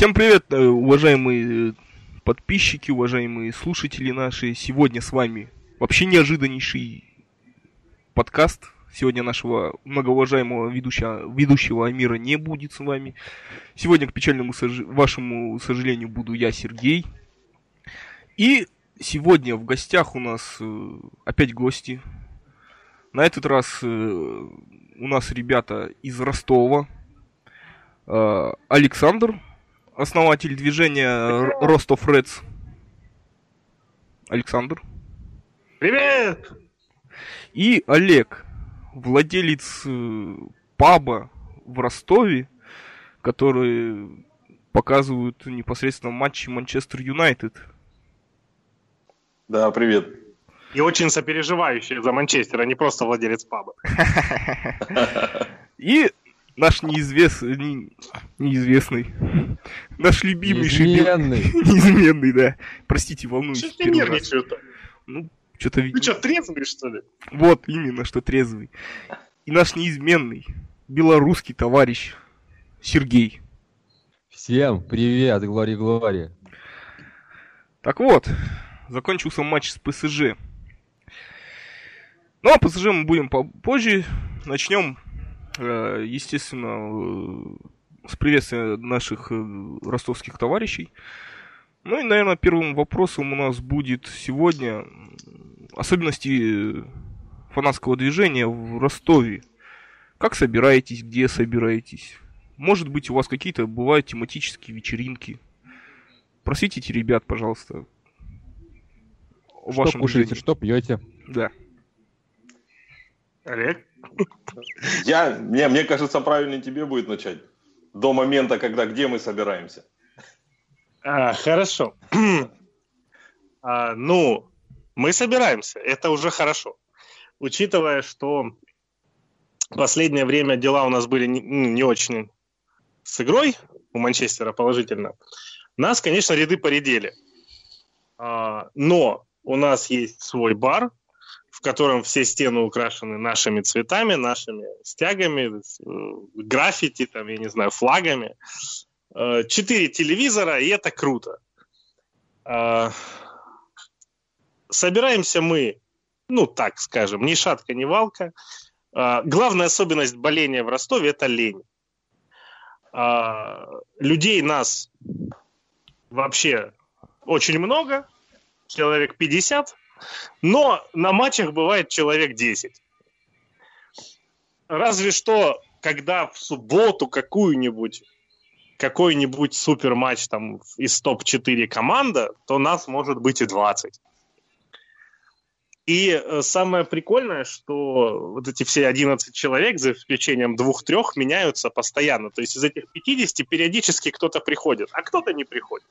Всем привет, э, уважаемые э, подписчики, уважаемые слушатели наши. Сегодня с вами вообще неожиданнейший подкаст. Сегодня нашего многоуважаемого ведущего, ведущего Амира не будет с вами. Сегодня, к печальному сож... вашему сожалению, буду я, Сергей. И сегодня в гостях у нас э, опять гости. На этот раз у нас ребята из Ростова. Александр, основатель движения Ростов Редс. Александр. Привет! И Олег, владелец э, паба в Ростове, который показывают непосредственно матчи Манчестер Юнайтед. Да, привет. И очень сопереживающий за Манчестер, а не просто владелец паба. И наш неизвестный, неизвестный, наш любимейший... Неизменный. Неизменный, да. Простите, волнуюсь. Что ты нервничаешь-то? Ну, что-то... Ты что, трезвый, что ли? Вот, именно, что трезвый. И наш неизменный белорусский товарищ Сергей. Всем привет, Глори Глори. Так вот, закончился матч с ПСЖ. Ну, а ПСЖ мы будем попозже. Начнем естественно, э, с приветствия наших э, ростовских товарищей. Ну и, наверное, первым вопросом у нас будет сегодня особенности фанатского движения в Ростове. Как собираетесь, где собираетесь? Может быть, у вас какие-то бывают тематические вечеринки? Просветите ребят, пожалуйста. Что кушаете, движении. что пьете? Да. Олег? Я, мне, мне кажется, правильно тебе будет начать. До момента, когда где мы собираемся. А, хорошо. а, ну, мы собираемся. Это уже хорошо. Учитывая, что последнее время дела у нас были не, ну, не очень с игрой у Манчестера положительно, нас, конечно, ряды поредели. А, но у нас есть свой бар, в котором все стены украшены нашими цветами, нашими стягами, э, граффити, там, я не знаю, флагами. Э, четыре телевизора, и это круто. Э, собираемся мы, ну, так скажем, ни шатка, ни валка. Главная особенность боления в Ростове – это лень. Людей нас вообще очень много, человек 50, но на матчах бывает человек 10. Разве что, когда в субботу какую-нибудь какой-нибудь супер матч там из топ-4 команда, то нас может быть и 20. И э, самое прикольное, что вот эти все 11 человек, за исключением двух-трех, меняются постоянно. То есть из этих 50 периодически кто-то приходит, а кто-то не приходит.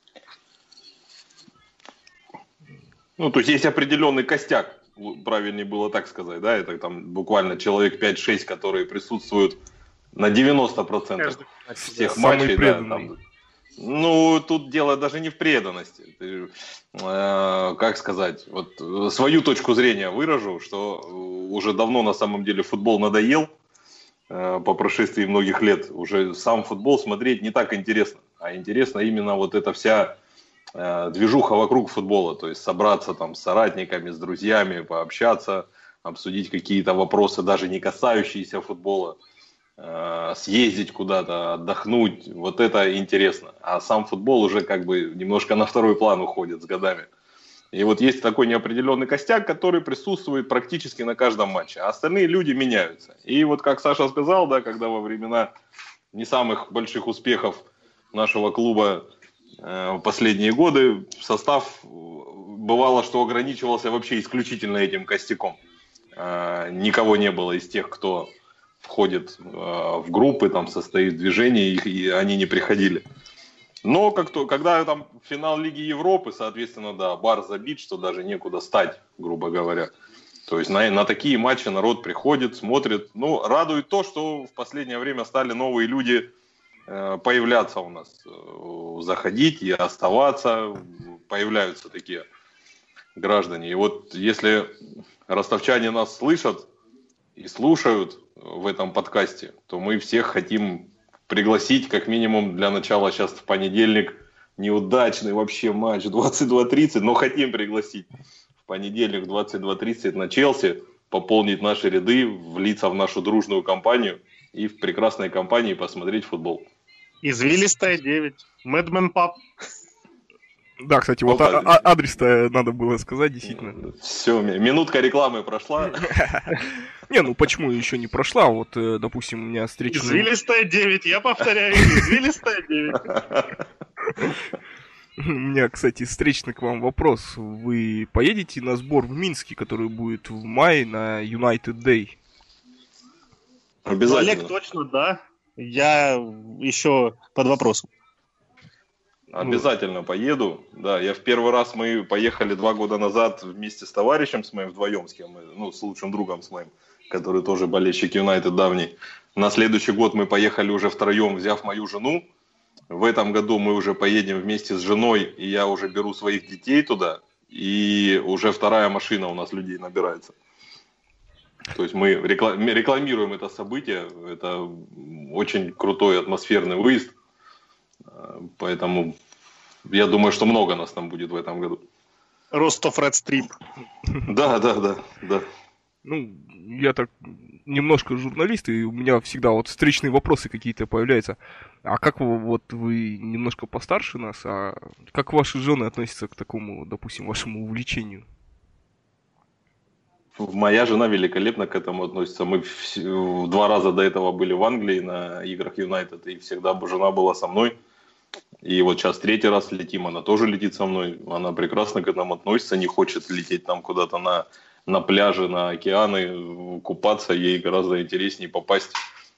Ну, то есть есть определенный костяк, правильнее было так сказать, да, это там буквально человек 5-6, которые присутствуют на 90% Каждый, всех да, матчей. Да, там, ну, тут дело даже не в преданности. Ты, э, как сказать, вот свою точку зрения выражу, что уже давно на самом деле футбол надоел э, по прошествии многих лет. Уже сам футбол смотреть не так интересно, а интересно именно вот эта вся Э, движуха вокруг футбола, то есть собраться там с соратниками, с друзьями, пообщаться, обсудить какие-то вопросы, даже не касающиеся футбола, э, съездить куда-то, отдохнуть, вот это интересно. А сам футбол уже как бы немножко на второй план уходит с годами. И вот есть такой неопределенный костяк, который присутствует практически на каждом матче, а остальные люди меняются. И вот как Саша сказал, да, когда во времена не самых больших успехов нашего клуба в последние годы состав бывало, что ограничивался вообще исключительно этим костяком. Э, никого не было из тех, кто входит э, в группы, там состоит в движении, и они не приходили. Но как то, когда там финал Лиги Европы, соответственно, да, бар забит, что даже некуда стать, грубо говоря. То есть на, на такие матчи народ приходит, смотрит. Ну, радует то, что в последнее время стали новые люди Э, появляться у нас, э, заходить и оставаться, появляются такие граждане. И вот если ростовчане нас слышат и слушают в этом подкасте, то мы всех хотим пригласить как минимум для начала сейчас в понедельник неудачный вообще матч 22.30, но хотим пригласить в понедельник 22.30 на Челси, пополнить наши ряды, влиться в нашу дружную компанию и в прекрасной компании посмотреть футбол. Извилистая 9. Мэдмен Пап. Да, кстати, вот, а- а- адрес-то надо было сказать, действительно. Все, минутка рекламы прошла. Не, ну почему еще не прошла? Вот, э, допустим, у меня встреча... Извилистая 9, я повторяю, извилистая 9. У меня, кстати, встречный к вам вопрос. Вы поедете на сбор в Минске, который будет в мае на United Day? Обязательно. Олег, точно, да. Я еще под вопросом. Обязательно поеду. Да, я в первый раз мы поехали два года назад вместе с товарищем с моим вдвоем, с кем ну, с лучшим другом с моим, который тоже болельщик Юнайтед давний. На следующий год мы поехали уже втроем, взяв мою жену. В этом году мы уже поедем вместе с женой, и я уже беру своих детей туда, и уже вторая машина у нас людей набирается. То есть мы рекламируем это событие, это очень крутой атмосферный выезд. Поэтому я думаю, что много нас там будет в этом году. Ростов Ред Стрип. Да, да, да, да. Ну, я так немножко журналист, и у меня всегда вот встречные вопросы какие-то появляются. А как вы, вот вы немножко постарше нас, а как ваши жены относятся к такому, допустим, вашему увлечению? Моя жена великолепно к этому относится. Мы в, два раза до этого были в Англии на играх Юнайтед, и всегда жена была со мной. И вот сейчас третий раз летим, она тоже летит со мной. Она прекрасно к этому относится, не хочет лететь там куда-то на, на пляже, на океаны, купаться. Ей гораздо интереснее попасть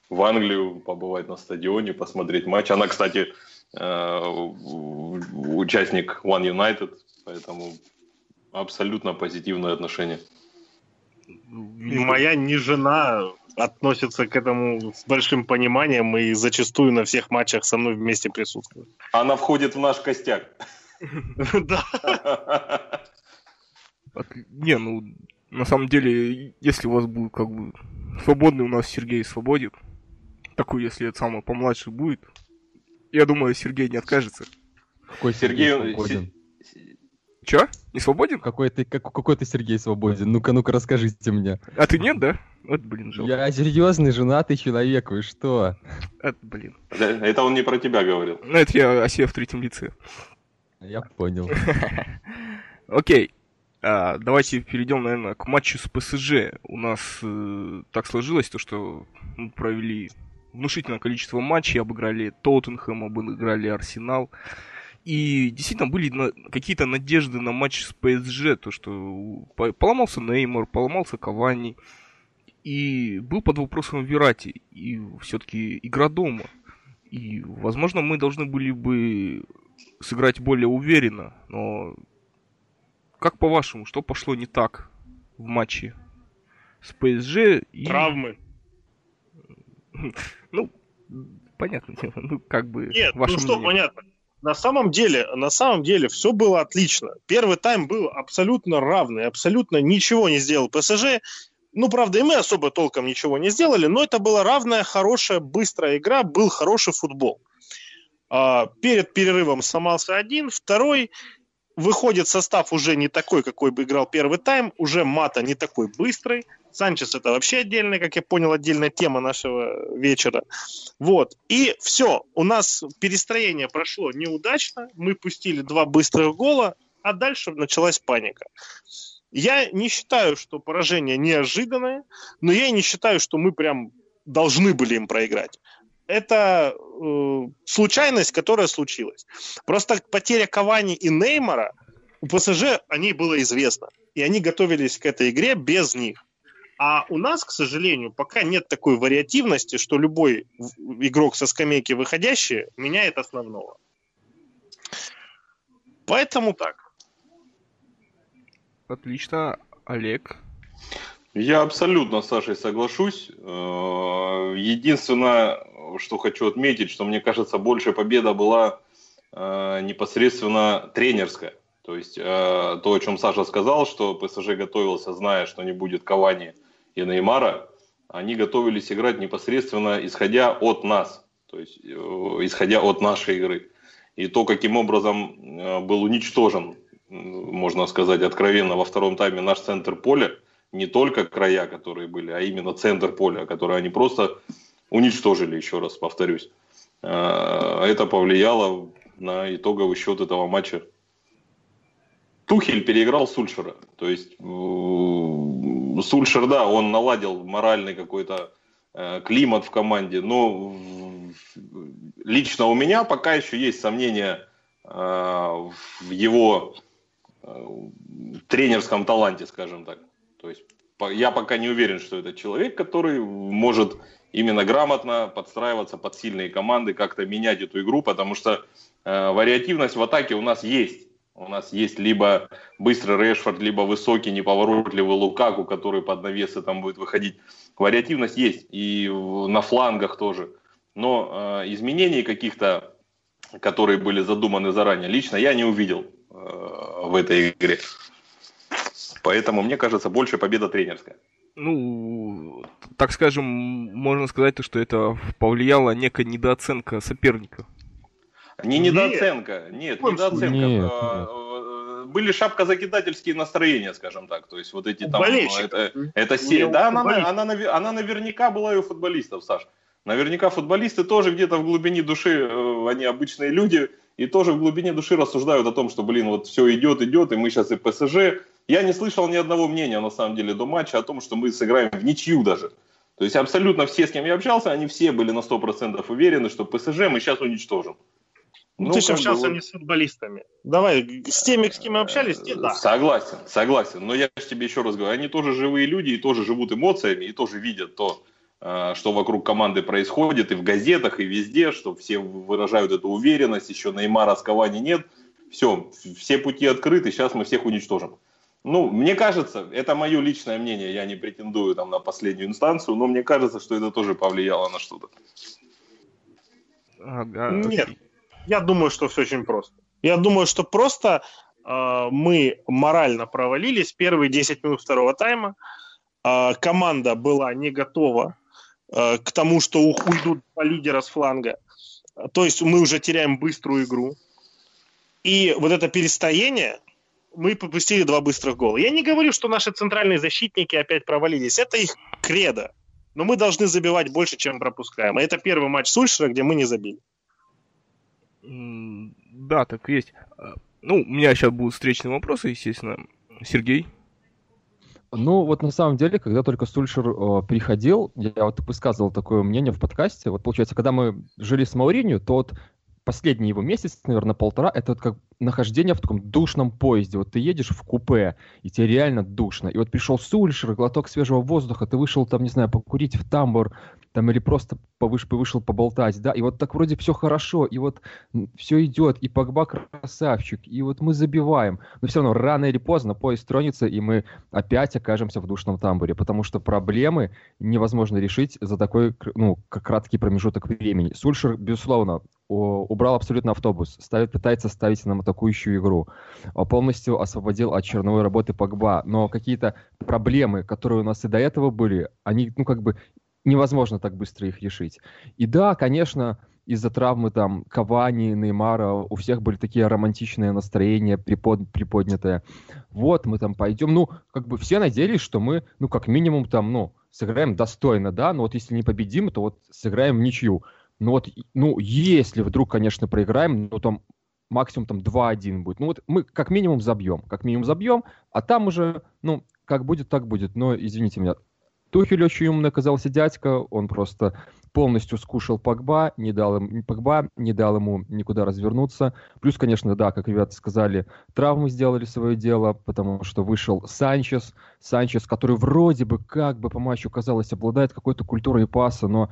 в Англию, побывать на стадионе, посмотреть матч. Она, кстати, э, участник One United, поэтому абсолютно позитивное отношение. Моя не жена относится к этому с большим пониманием и зачастую на всех матчах со мной вместе присутствует. Она входит в наш костяк. Да. Не, ну, на самом деле, если у вас будет как бы свободный у нас Сергей свободен, такой, если это самый помладше будет, я думаю, Сергей не откажется. Какой Сергей? Сергей Чё? Не свободен? Какой ты, как, какой ты Сергей свободен? Ну-ка, ну-ка, расскажите мне. А ты нет, да? Вот, блин, жалко. Я серьезный, женатый человек, вы что? Это, блин. Это он не про тебя говорил. Ну, это я о себе в третьем лице. Я понял. Окей. А, давайте перейдем, наверное, к матчу с ПСЖ. У нас э, так сложилось, то, что мы провели внушительное количество матчей, обыграли Тоттенхэм, обыграли Арсенал. И действительно были какие-то надежды на матч с ПСЖ, то что поломался Неймар, поломался Кавани, и был под вопросом Верати, и все-таки игра дома. И, возможно, мы должны были бы сыграть более уверенно, но как по-вашему, что пошло не так в матче с ПСЖ и... Травмы. Ну, понятно, ну, как бы... Нет, ну что, понятно на самом деле, на самом деле все было отлично. Первый тайм был абсолютно равный, абсолютно ничего не сделал ПСЖ. Ну, правда, и мы особо толком ничего не сделали, но это была равная, хорошая, быстрая игра, был хороший футбол. А, перед перерывом сломался один, второй выходит состав уже не такой, какой бы играл первый тайм, уже Мата не такой быстрый, Санчес это вообще отдельная, как я понял, отдельная тема нашего вечера. Вот. И все, у нас перестроение прошло неудачно, мы пустили два быстрых гола, а дальше началась паника. Я не считаю, что поражение неожиданное, но я и не считаю, что мы прям должны были им проиграть. Это э, случайность, которая случилась. Просто потеря Кавани и Неймара у ПСЖ о ней было известно. И они готовились к этой игре без них. А у нас, к сожалению, пока нет такой вариативности, что любой игрок со скамейки выходящий меняет основного. Поэтому так. Отлично. Олег? Я абсолютно с Сашей соглашусь. Э, единственное, что хочу отметить, что мне кажется, большая победа была э, непосредственно тренерская. То есть э, то, о чем Саша сказал, что ПСЖ готовился, зная, что не будет Кавани и Неймара, они готовились играть непосредственно исходя от нас. то есть э, исходя от нашей игры. И то, каким образом э, был уничтожен, можно сказать откровенно, во втором тайме наш центр поля, не только края, которые были, а именно центр поля, который они просто уничтожили, еще раз повторюсь. Э, это повлияло на итоговый счет этого матча. Тухель переиграл Сульшера. То есть Сульшер, да, он наладил моральный какой-то э, климат в команде, но лично у меня пока еще есть сомнения э, в его тренерском таланте, скажем так. То есть я пока не уверен, что это человек, который может именно грамотно подстраиваться под сильные команды, как-то менять эту игру, потому что э, вариативность в атаке у нас есть. У нас есть либо быстрый Решфорд, либо высокий, неповоротливый Лукаку, который под навесы там будет выходить. Вариативность есть и на флангах тоже. Но э, изменений каких-то, которые были задуманы заранее, лично я не увидел э, в этой игре. Поэтому, мне кажется, больше победа тренерская ну, так скажем, можно сказать, что это повлияло некая недооценка соперника. Не недооценка, нет, нет недооценка. Нет, а, нет. Были шапкозакидательские настроения, скажем так. То есть вот эти там... Это, это се... Да, она, она, она, она наверняка была и у футболистов, Саш. Наверняка футболисты тоже где-то в глубине души, э, они обычные люди, и тоже в глубине души рассуждают о том, что, блин, вот все идет, идет, и мы сейчас и ПСЖ я не слышал ни одного мнения, на самом деле, до матча о том, что мы сыграем в ничью даже. То есть абсолютно все, с кем я общался, они все были на 100% уверены, что ПСЖ мы сейчас уничтожим. Ну, ну ты же общался бы, не с футболистами. Давай, с теми, с кем мы общались, те, да. Согласен, согласен. Но я же тебе еще раз говорю, они тоже живые люди и тоже живут эмоциями, и тоже видят то, э, что вокруг команды происходит, и в газетах, и везде, что все выражают эту уверенность, еще Неймара с Кавани нет. Все, все пути открыты, сейчас мы всех уничтожим. Ну, мне кажется, это мое личное мнение, я не претендую там на последнюю инстанцию, но мне кажется, что это тоже повлияло на что-то. Ага, Нет, я думаю, что все очень просто. Я думаю, что просто э, мы морально провалились первые 10 минут второго тайма. Э, команда была не готова э, к тому, что уйдут по лидера с фланга. То есть мы уже теряем быструю игру. И вот это перестояние, мы пропустили два быстрых гола. Я не говорю, что наши центральные защитники опять провалились. Это их кредо. Но мы должны забивать больше, чем пропускаем. И это первый матч Сульшера, где мы не забили. Да, так и есть. А, ну, у меня сейчас будут встречные вопросы, естественно. Сергей? Ну, вот на самом деле, когда только Сульшер э, приходил, я вот высказывал такое мнение в подкасте. Вот получается, когда мы жили с Мауринью, то вот последний его месяц, наверное, полтора, это вот как нахождение в таком душном поезде. Вот ты едешь в купе, и тебе реально душно. И вот пришел Сульшер, глоток свежего воздуха, ты вышел там, не знаю, покурить в тамбур, там или просто повыше вышел поболтать, да, и вот так вроде все хорошо, и вот все идет, и Погба красавчик, и вот мы забиваем, но все равно рано или поздно поезд тронется, и мы опять окажемся в душном тамбуре, потому что проблемы невозможно решить за такой, ну, краткий промежуток времени. Сульшер, безусловно, убрал абсолютно автобус, ставит, пытается ставить нам атакующую игру, а полностью освободил от черновой работы Погба, но какие-то проблемы, которые у нас и до этого были, они, ну, как бы невозможно так быстро их решить. И да, конечно, из-за травмы там Кавани, Неймара, у всех были такие романтичные настроения, припод, приподнятые. Вот, мы там пойдем. Ну, как бы все надеялись, что мы, ну, как минимум там, ну, сыграем достойно, да, но вот если не победим, то вот сыграем в ничью. Ну вот, ну, если вдруг, конечно, проиграем, ну, там максимум там 2-1 будет. Ну вот мы как минимум забьем, как минимум забьем, а там уже, ну, как будет, так будет. Но, извините меня, Тухель очень умный оказался дядька, он просто полностью скушал Погба, не дал, им, Погба, не дал ему никуда развернуться. Плюс, конечно, да, как ребята сказали, травмы сделали свое дело, потому что вышел Санчес, Санчес, который вроде бы как бы по матчу, казалось, обладает какой-то культурой паса, но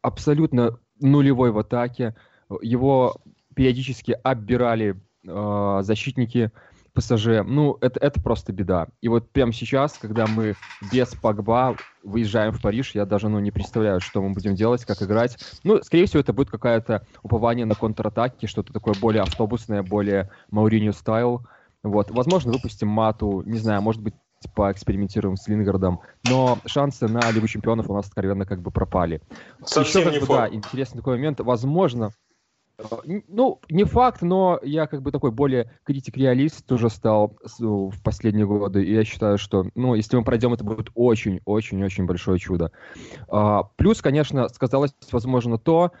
абсолютно нулевой в атаке. Его периодически оббирали э, защитники ПСЖ, ну, это, это просто беда. И вот прямо сейчас, когда мы без Погба выезжаем в Париж, я даже, ну, не представляю, что мы будем делать, как играть. Ну, скорее всего, это будет какое-то упование на контратаки, что-то такое более автобусное, более Мауринio стайл. Вот, возможно, выпустим мату, не знаю, может быть, поэкспериментируем с Лингардом, но шансы на Лигу Чемпионов у нас откровенно как бы пропали. Совсем Еще, как не бы, да, интересный такой момент. Возможно, ну, не факт, но я как бы такой более критик-реалист уже стал в последние годы, и я считаю, что, ну, если мы пройдем, это будет очень-очень-очень большое чудо. А, плюс, конечно, сказалось, возможно, то,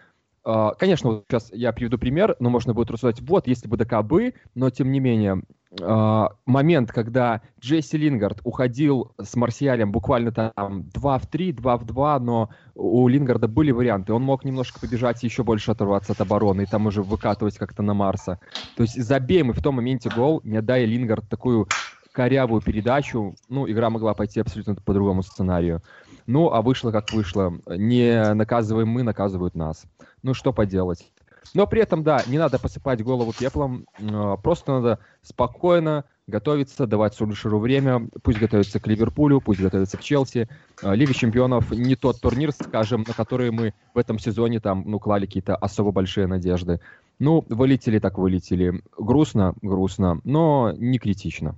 Конечно, вот сейчас я приведу пример, но можно будет рассуждать, вот, если бы ДК бы, но тем не менее, а, момент, когда Джесси Лингард уходил с Марсиалем буквально там 2 в 3, 2 в 2, но у Лингарда были варианты. Он мог немножко побежать и еще больше оторваться от обороны, и там уже выкатывать как-то на Марса. То есть забей мы в том моменте гол, не отдая Лингард такую корявую передачу, ну, игра могла пойти абсолютно по другому сценарию. Ну, а вышло как вышло. Не наказываем мы, наказывают нас. Ну, что поделать. Но при этом, да, не надо посыпать голову пеплом, а, просто надо спокойно готовиться, давать Сульшеру время, пусть готовится к Ливерпулю, пусть готовится к Челси. А, Лига чемпионов не тот турнир, скажем, на который мы в этом сезоне там, ну, клали какие-то особо большие надежды. Ну, вылетели так вылетели. Грустно, грустно, но не критично.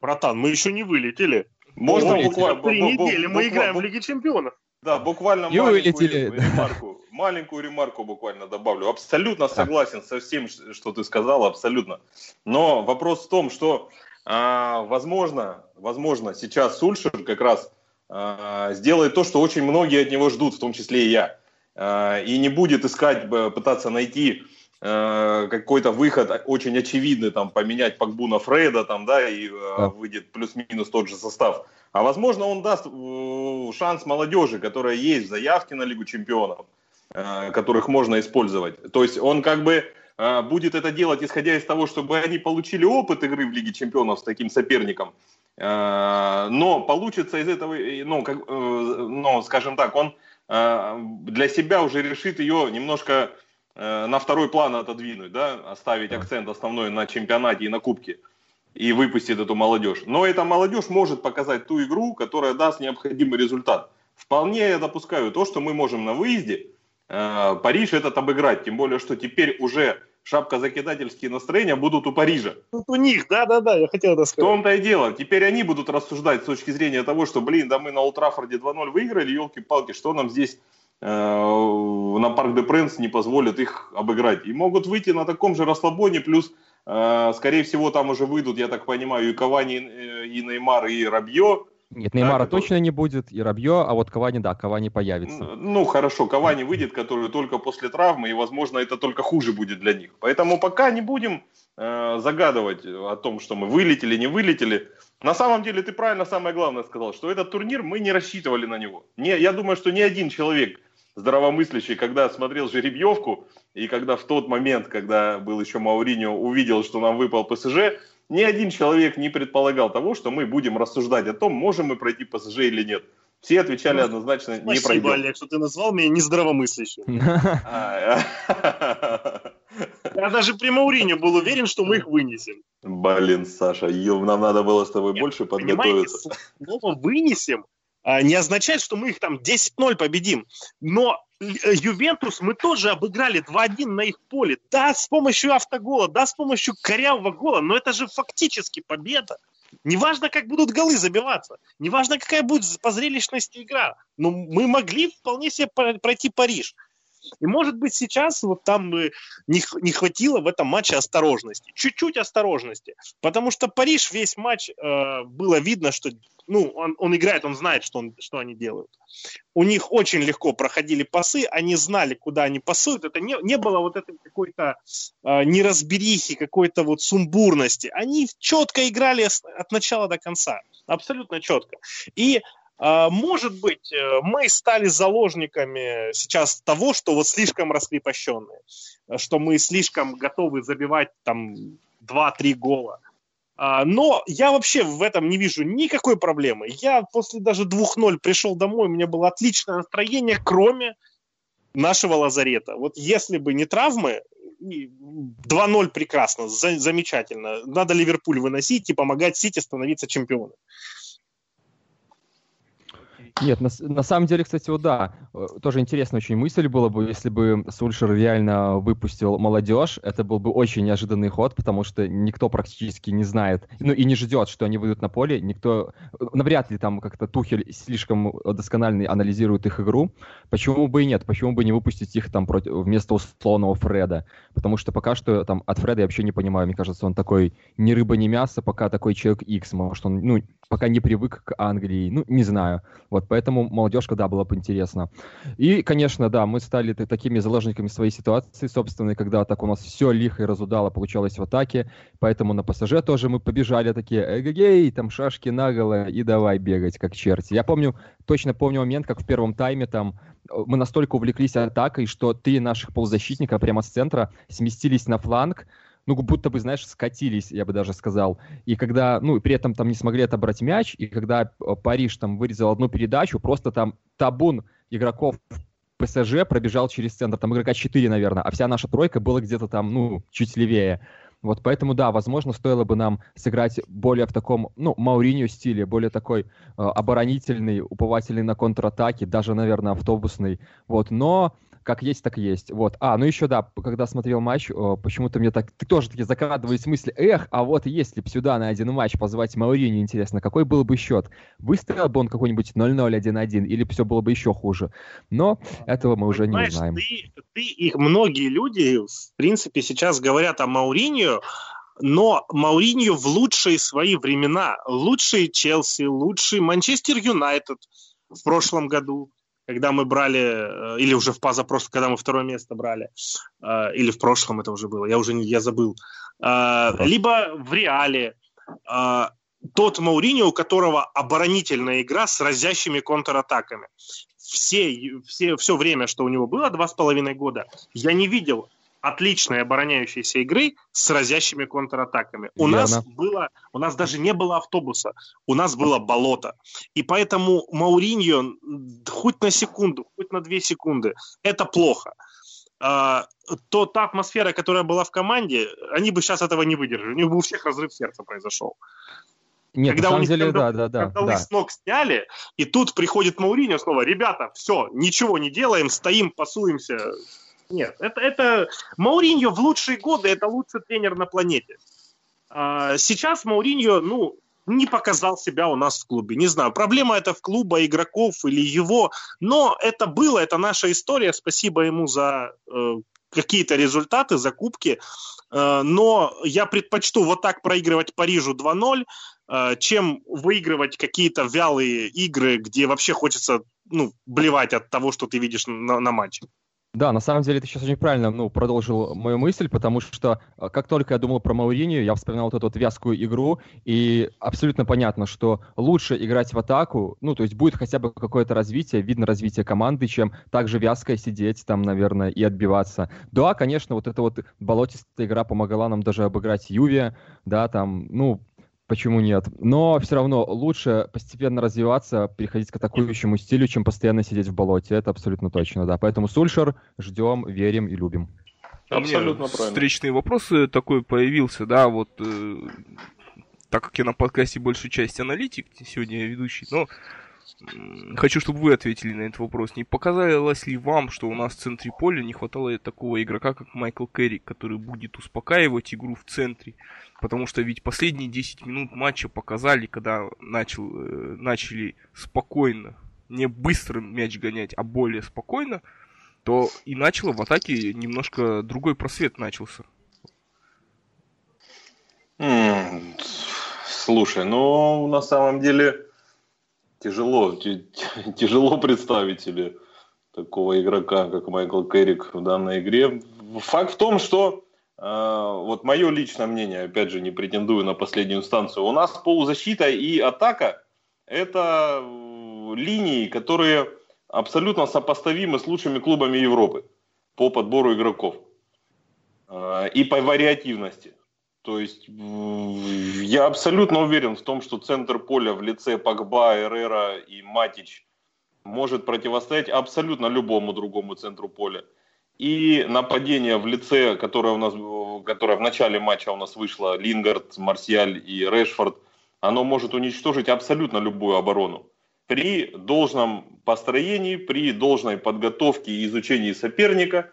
Братан, мы еще не вылетели. Можно буквально... Три недели мы играем в Лиге чемпионов. Да, буквально и маленькую ремарку, маленькую ремарку буквально добавлю. Абсолютно согласен со всем, что ты сказал, абсолютно. Но вопрос в том, что а, возможно, возможно, сейчас Сульшер как раз а, сделает то, что очень многие от него ждут, в том числе и я. А, и не будет искать, пытаться найти а, какой-то выход очень очевидный, там, поменять Пакбу на Фреда, там, да, и а, выйдет плюс-минус тот же состав. А возможно, он даст э, шанс молодежи, которая есть в заявке на Лигу чемпионов, э, которых можно использовать. То есть он как бы э, будет это делать, исходя из того, чтобы они получили опыт игры в Лиге чемпионов с таким соперником. Но получится из этого, ну, как, ну скажем так, он для себя уже решит ее немножко на второй план отодвинуть, да, оставить акцент основной на чемпионате и на кубке и выпустит эту молодежь. Но эта молодежь может показать ту игру, которая даст необходимый результат. Вполне я допускаю то, что мы можем на выезде э, Париж этот обыграть. Тем более, что теперь уже шапкозакидательские настроения будут у Парижа. Тут у них, да-да-да, я хотел это сказать. В том-то и дело. Теперь они будут рассуждать с точки зрения того, что, блин, да мы на Ултрафорде 2-0 выиграли, елки-палки, что нам здесь э, на Парк де Пренс не позволит их обыграть. И могут выйти на таком же расслабоне, плюс Э, скорее всего, там уже выйдут, я так понимаю, и Кавани, э, и Неймар, и Рабье. Нет, Неймара да, точно не будет, и Рабье, а вот Кавани, да, Кавани появится. Ну, хорошо, Кавани выйдет, который только после травмы, и, возможно, это только хуже будет для них. Поэтому пока не будем э, загадывать о том, что мы вылетели, не вылетели. На самом деле, ты правильно самое главное сказал, что этот турнир мы не рассчитывали на него. Не, я думаю, что ни один человек здравомыслящий, когда смотрел жеребьевку, и когда в тот момент, когда был еще Мауриньо, увидел, что нам выпал ПСЖ, ни один человек не предполагал того, что мы будем рассуждать о том, можем мы пройти ПСЖ или нет. Все отвечали ну, однозначно, не пройдем. Спасибо, Олег, что ты назвал меня нездравомыслящим. Я даже при Мауриньо был уверен, что мы их вынесем. Блин, Саша, нам надо было с тобой больше подготовиться. Слово «вынесем» не означает, что мы их там 10-0 победим. Но э, Ювентус мы тоже обыграли 2-1 на их поле. Да, с помощью автогола, да, с помощью корявого гола, но это же фактически победа. Неважно, как будут голы забиваться, неважно, какая будет по зрелищности игра, но мы могли вполне себе пройти Париж. И может быть сейчас вот там не, не хватило в этом матче осторожности, чуть-чуть осторожности, потому что Париж весь матч э, было видно, что ну, он, он играет, он знает, что, он, что они делают. У них очень легко проходили пасы, они знали, куда они пасуют. Это не, не было вот этой какой-то э, неразберихи, какой-то вот сумбурности. Они четко играли от начала до конца, абсолютно четко. И может быть, э, мы стали заложниками сейчас того, что вот слишком раскрепощенные, что мы слишком готовы забивать там 2-3 гола. А, но я вообще в этом не вижу никакой проблемы. Я после даже 2-0 пришел домой, у меня было отличное настроение, кроме нашего лазарета. Вот если бы не травмы, 2-0 прекрасно, замечательно. Надо Ливерпуль выносить и помогать Сити становиться чемпионом. Нет, на, на самом деле, кстати, вот да, э, тоже интересная очень мысль была бы, если бы Сульшер реально выпустил молодежь, это был бы очень неожиданный ход, потому что никто практически не знает, ну и не ждет, что они выйдут на поле, никто, э, навряд ли там как-то Тухель слишком досконально анализирует их игру, почему бы и нет, почему бы не выпустить их там против, вместо условного Фреда, потому что пока что там от Фреда я вообще не понимаю, мне кажется, он такой ни рыба, ни мясо, пока такой человек X, может он, ну, пока не привык к Англии, ну, не знаю. Вот поэтому молодежка, да, было бы интересно. И, конечно, да, мы стали такими заложниками своей ситуации собственной, когда так у нас все лихо и разудало получалось в атаке, поэтому на ПСЖ тоже мы побежали такие, эгегей, там шашки наголо, и давай бегать, как черти. Я помню, точно помню момент, как в первом тайме там э, мы настолько увлеклись атакой, что три наших полузащитника прямо с центра сместились на фланг, ну, будто бы, знаешь, скатились, я бы даже сказал. И когда, ну, при этом там не смогли отобрать мяч, и когда э, Париж там вырезал одну передачу, просто там табун игроков ПСЖ пробежал через центр, там игрока 4, наверное, а вся наша тройка была где-то там, ну, чуть левее. Вот поэтому, да, возможно, стоило бы нам сыграть более в таком, ну, Мауриньо стиле, более такой э, оборонительный, уповательный на контратаке, даже, наверное, автобусный. Вот, но как есть, так есть. Вот. А, ну еще, да, когда смотрел матч, почему-то мне так, ты тоже таки закрадывались мысли, эх, а вот если бы сюда на один матч позвать Маурини, интересно, какой был бы счет? Выстоял бы он какой-нибудь 0-0, 1-1, или все было бы еще хуже? Но этого мы уже Понимаешь, не узнаем. Ты, ты, их многие люди, в принципе, сейчас говорят о Мауриньо, но Мауриньо в лучшие свои времена, лучший Челси, лучший Манчестер Юнайтед в прошлом году, когда мы брали, э, или уже в позапрошлом, когда мы второе место брали, э, или в прошлом это уже было, я уже не, я забыл, э, либо в Реале, тот Мауриньо, у которого оборонительная игра с разящими контратаками. Все, все, все время, что у него было, два с половиной года, я не видел отличной обороняющейся игры с разящими контратаками. У Верно. нас было, у нас даже не было автобуса, у нас было болото. И поэтому Мауриньо хоть на секунду, хоть на две секунды, это плохо. А, то та атмосфера, которая была в команде, они бы сейчас этого не выдержали. У них бы у всех разрыв сердца произошел. Нет, когда на самом деле, когда, да, да, когда да. с ног сняли, и тут приходит Мауриньо снова, ребята, все, ничего не делаем, стоим, пасуемся, нет, это, это Мауриньо в лучшие годы это лучший тренер на планете. А сейчас Мауриньо, ну, не показал себя у нас в клубе. Не знаю, проблема это в клуба, игроков или его, но это было, это наша история. Спасибо ему за э, какие-то результаты, закупки. Э, но я предпочту вот так проигрывать Парижу 2-0, э, чем выигрывать какие-то вялые игры, где вообще хочется ну, блевать от того, что ты видишь на, на матче. Да, на самом деле ты сейчас очень правильно ну, продолжил мою мысль, потому что э, как только я думал про Мауринию, я вспоминал вот эту вот вязкую игру, и абсолютно понятно, что лучше играть в атаку, ну, то есть будет хотя бы какое-то развитие, видно развитие команды, чем так же вязко сидеть там, наверное, и отбиваться. Да, конечно, вот эта вот болотистая игра помогала нам даже обыграть Юве, да, там, ну, Почему нет? Но все равно лучше постепенно развиваться, переходить к атакующему стилю, чем постоянно сидеть в болоте. Это абсолютно точно, да. Поэтому Сульшер ждем, верим и любим. Абсолютно правильно. Встречный вопрос такой появился, да, вот э, так как я на подкасте большую часть аналитик, сегодня ведущий, но Хочу, чтобы вы ответили на этот вопрос. Не показалось ли вам, что у нас в центре поля не хватало такого игрока, как Майкл Керри, который будет успокаивать игру в центре? Потому что ведь последние 10 минут матча показали, когда начал, э, начали спокойно, не быстро мяч гонять, а более спокойно, то и начало в атаке немножко другой просвет начался. Слушай, ну на самом деле тяжело, тяжело представить себе такого игрока, как Майкл Керрик в данной игре. Факт в том, что вот мое личное мнение, опять же, не претендую на последнюю инстанцию, у нас полузащита и атака – это линии, которые абсолютно сопоставимы с лучшими клубами Европы по подбору игроков э, и по вариативности. То есть я абсолютно уверен в том, что центр поля в лице Пакба, Эрера и Матич может противостоять абсолютно любому другому центру поля. И нападение в лице, которое, у нас, которое в начале матча у нас вышло, Лингард, Марсиаль и Решфорд, оно может уничтожить абсолютно любую оборону. при должном построении, при должной подготовке и изучении соперника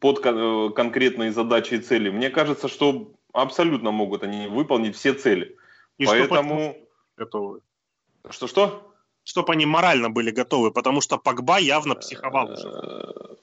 под э, конкретные задачи и цели, мне кажется, что абсолютно могут они выполнить все цели. И Поэтому... Готовы. Что-что? Чтобы они морально были готовы, потому что Погба явно психовал уже.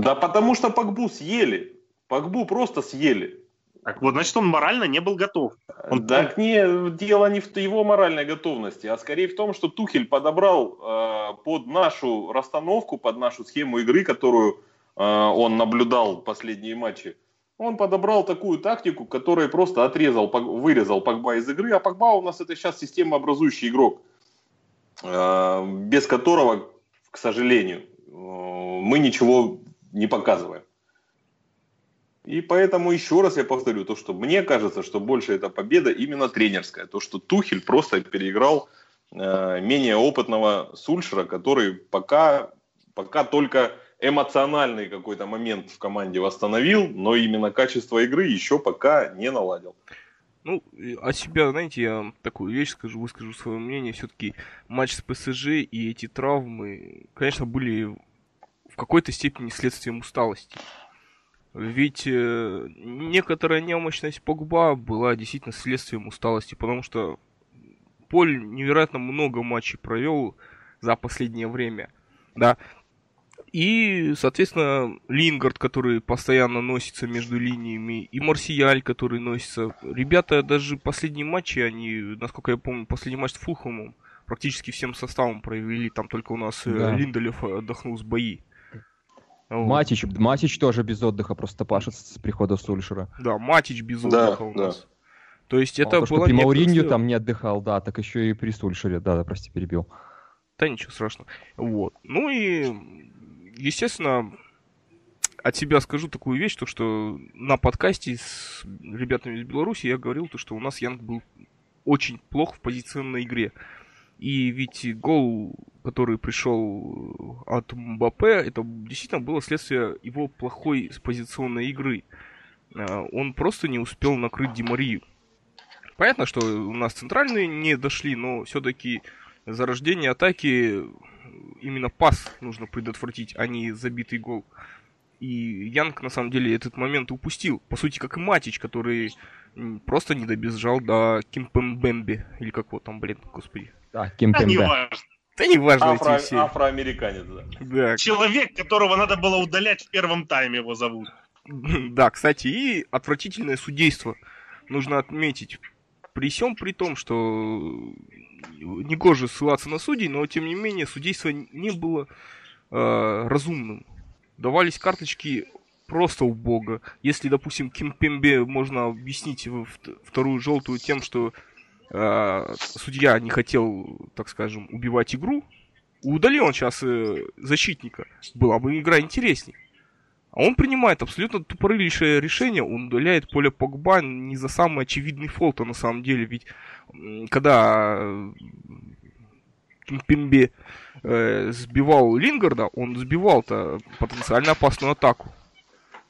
Да потому что Погбу съели. Погбу просто съели. Так вот, значит, он морально не был готов. Он... Так не, дело не в его моральной готовности, а скорее в том, что Тухель подобрал э, под нашу расстановку, под нашу схему игры, которую э, он наблюдал последние матчи. Он подобрал такую тактику, которая просто отрезал, вырезал Погба из игры, а Погба у нас это сейчас системообразующий игрок, э, без которого, к сожалению, э, мы ничего не показываем. И поэтому еще раз я повторю, то, что мне кажется, что больше это победа именно тренерская. То, что Тухель просто переиграл э, менее опытного Сульшера, который пока, пока только эмоциональный какой-то момент в команде восстановил, но именно качество игры еще пока не наладил. Ну, от себя, знаете, я такую вещь скажу, выскажу свое мнение. Все-таки матч с ПСЖ и эти травмы, конечно, были в какой-то степени следствием усталости. Ведь э, некоторая немощность Погба была действительно следствием усталости, потому что Поль невероятно много матчей провел за последнее время. Да. И, соответственно, Лингард, который постоянно носится между линиями, и Марсиаль, который носится. Ребята даже последние матчи, они, насколько я помню, последний матч с Фулхэмом практически всем составом провели. Там только у нас э, да. Линделев отдохнул с бои. Матич, Матич тоже без отдыха просто пашет с прихода Сульшера. Да, Матич без отдыха да, у нас. Да. То есть это было... При Мауринью там не отдыхал, да, так еще и при Сульшере, да, да, прости, перебил. Да ничего страшного. Вот. Ну и, естественно, от себя скажу такую вещь, то что на подкасте с ребятами из Беларуси я говорил, то, что у нас Янг был очень плох в позиционной игре. И ведь гол, который пришел от Мбаппе, это действительно было следствие его плохой позиционной игры. А, он просто не успел накрыть Димарию. Понятно, что у нас центральные не дошли, но все-таки зарождение атаки именно пас нужно предотвратить, а не забитый гол. И Янг, на самом деле, этот момент упустил. По сути, как и Матич, который просто не добежал до Кимпембемби. Или как вот там, блин, господи. Да, Кимпембе. Да, Да не важно Афро, эти все. Афроамериканец, да. да. Человек, которого надо было удалять в первом тайме, его зовут. Да, кстати, и отвратительное судейство. Нужно отметить. При всем при том, что негоже ссылаться на судей, но тем не менее судейство не было э, разумным. Давались карточки просто убого. Если, допустим, Кимпембе можно объяснить вторую желтую тем, что э, судья не хотел, так скажем, убивать игру, удалил он сейчас э, защитника, была бы игра интереснее. А он принимает абсолютно тупорылейшее решение, он удаляет поле Погба не за самый очевидный фолт, а на самом деле, ведь когда Кимпембе э, сбивал Лингарда, он сбивал-то потенциально опасную атаку.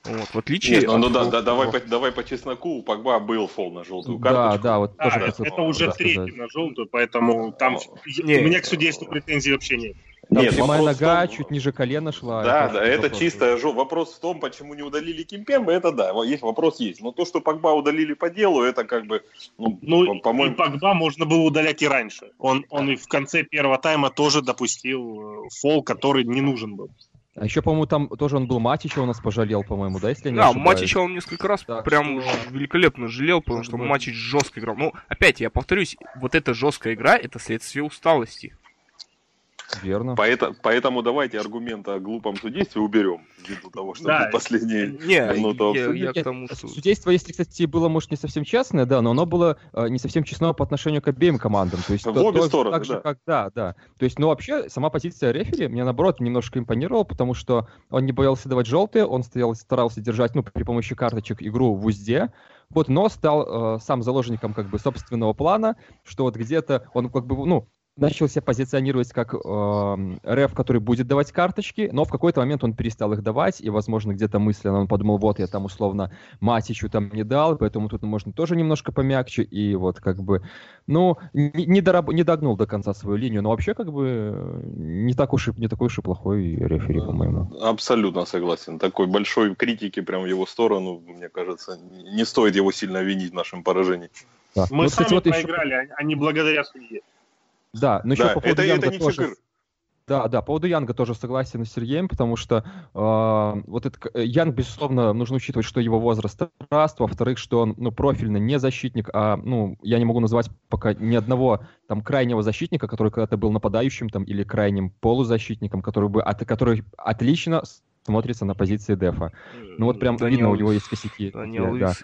Вот, в отличие Нет, ну, ну да, да, давай, по, давай по чесноку, у Погба был фол на желтую карточку. Да, да, вот тоже да, это уже третий на желтую, поэтому там не, у меня к судейству претензий вообще нет. Там Нет, прямая нога том... чуть ниже колена шла. Да, да, это вопрос. чисто вопрос в том, почему не удалили Кимпемба, это да, есть вопрос есть. Но то, что Погба удалили по делу, это как бы, ну, ну по-моему... И Погба можно было удалять и раньше. Он, он и в конце первого тайма тоже допустил э, фол, который не нужен был. А еще, по-моему, там тоже он был Матича, у нас пожалел, по-моему, да, если я не Да, ошибаюсь. Матича он несколько раз так прям что... великолепно жалел, потому что Матич жестко играл. Ну, опять, я повторюсь, вот эта жесткая игра, это следствие усталости. Верно. Поэтому, поэтому давайте аргумент о глупом судействе уберем, ввиду того, что да. последние не, минуту я, я к тому, что... Судейство, если, кстати, было, может, не совсем честное, да, но оно было э, не совсем честное по отношению к обеим командам. То есть, в то, обе то, стороны, так же, да. Как, да, да. То есть, ну, вообще, сама позиция рефери мне, наоборот, немножко импонировала, потому что он не боялся давать желтые, он стоял, старался держать, ну, при помощи карточек игру в узде, вот, но стал э, сам заложником, как бы, собственного плана, что вот где-то он, как бы, ну, начал себя позиционировать как э, РФ, который будет давать карточки, но в какой-то момент он перестал их давать, и, возможно, где-то мысленно он подумал, вот, я там условно Матичу там не дал, поэтому тут можно тоже немножко помягче, и вот как бы, ну, не, не, дораб, не догнул до конца свою линию, но вообще как бы не, так уж и, не такой уж и плохой рефери, по-моему. Абсолютно согласен. Такой большой критики прямо в его сторону, мне кажется, не стоит его сильно винить в нашем поражении. Да. Мы ну, сами кстати, вот проиграли, еще... а не благодаря судье. Да, но еще да, по поводу это, Янга это не тоже... Да, да, по поводу Янга тоже согласен с Сергеем, потому что э, вот этот э, Янг, безусловно, нужно учитывать, что его возраст раст, во-вторых, что он, ну, профильно не защитник, а, ну, я не могу назвать пока ни одного там крайнего защитника, который когда-то был нападающим там или крайним полузащитником, который бы, от, который отлично смотрится на позиции дефа. Ну вот прям Данил, видно, у него есть косяки. Данил, да.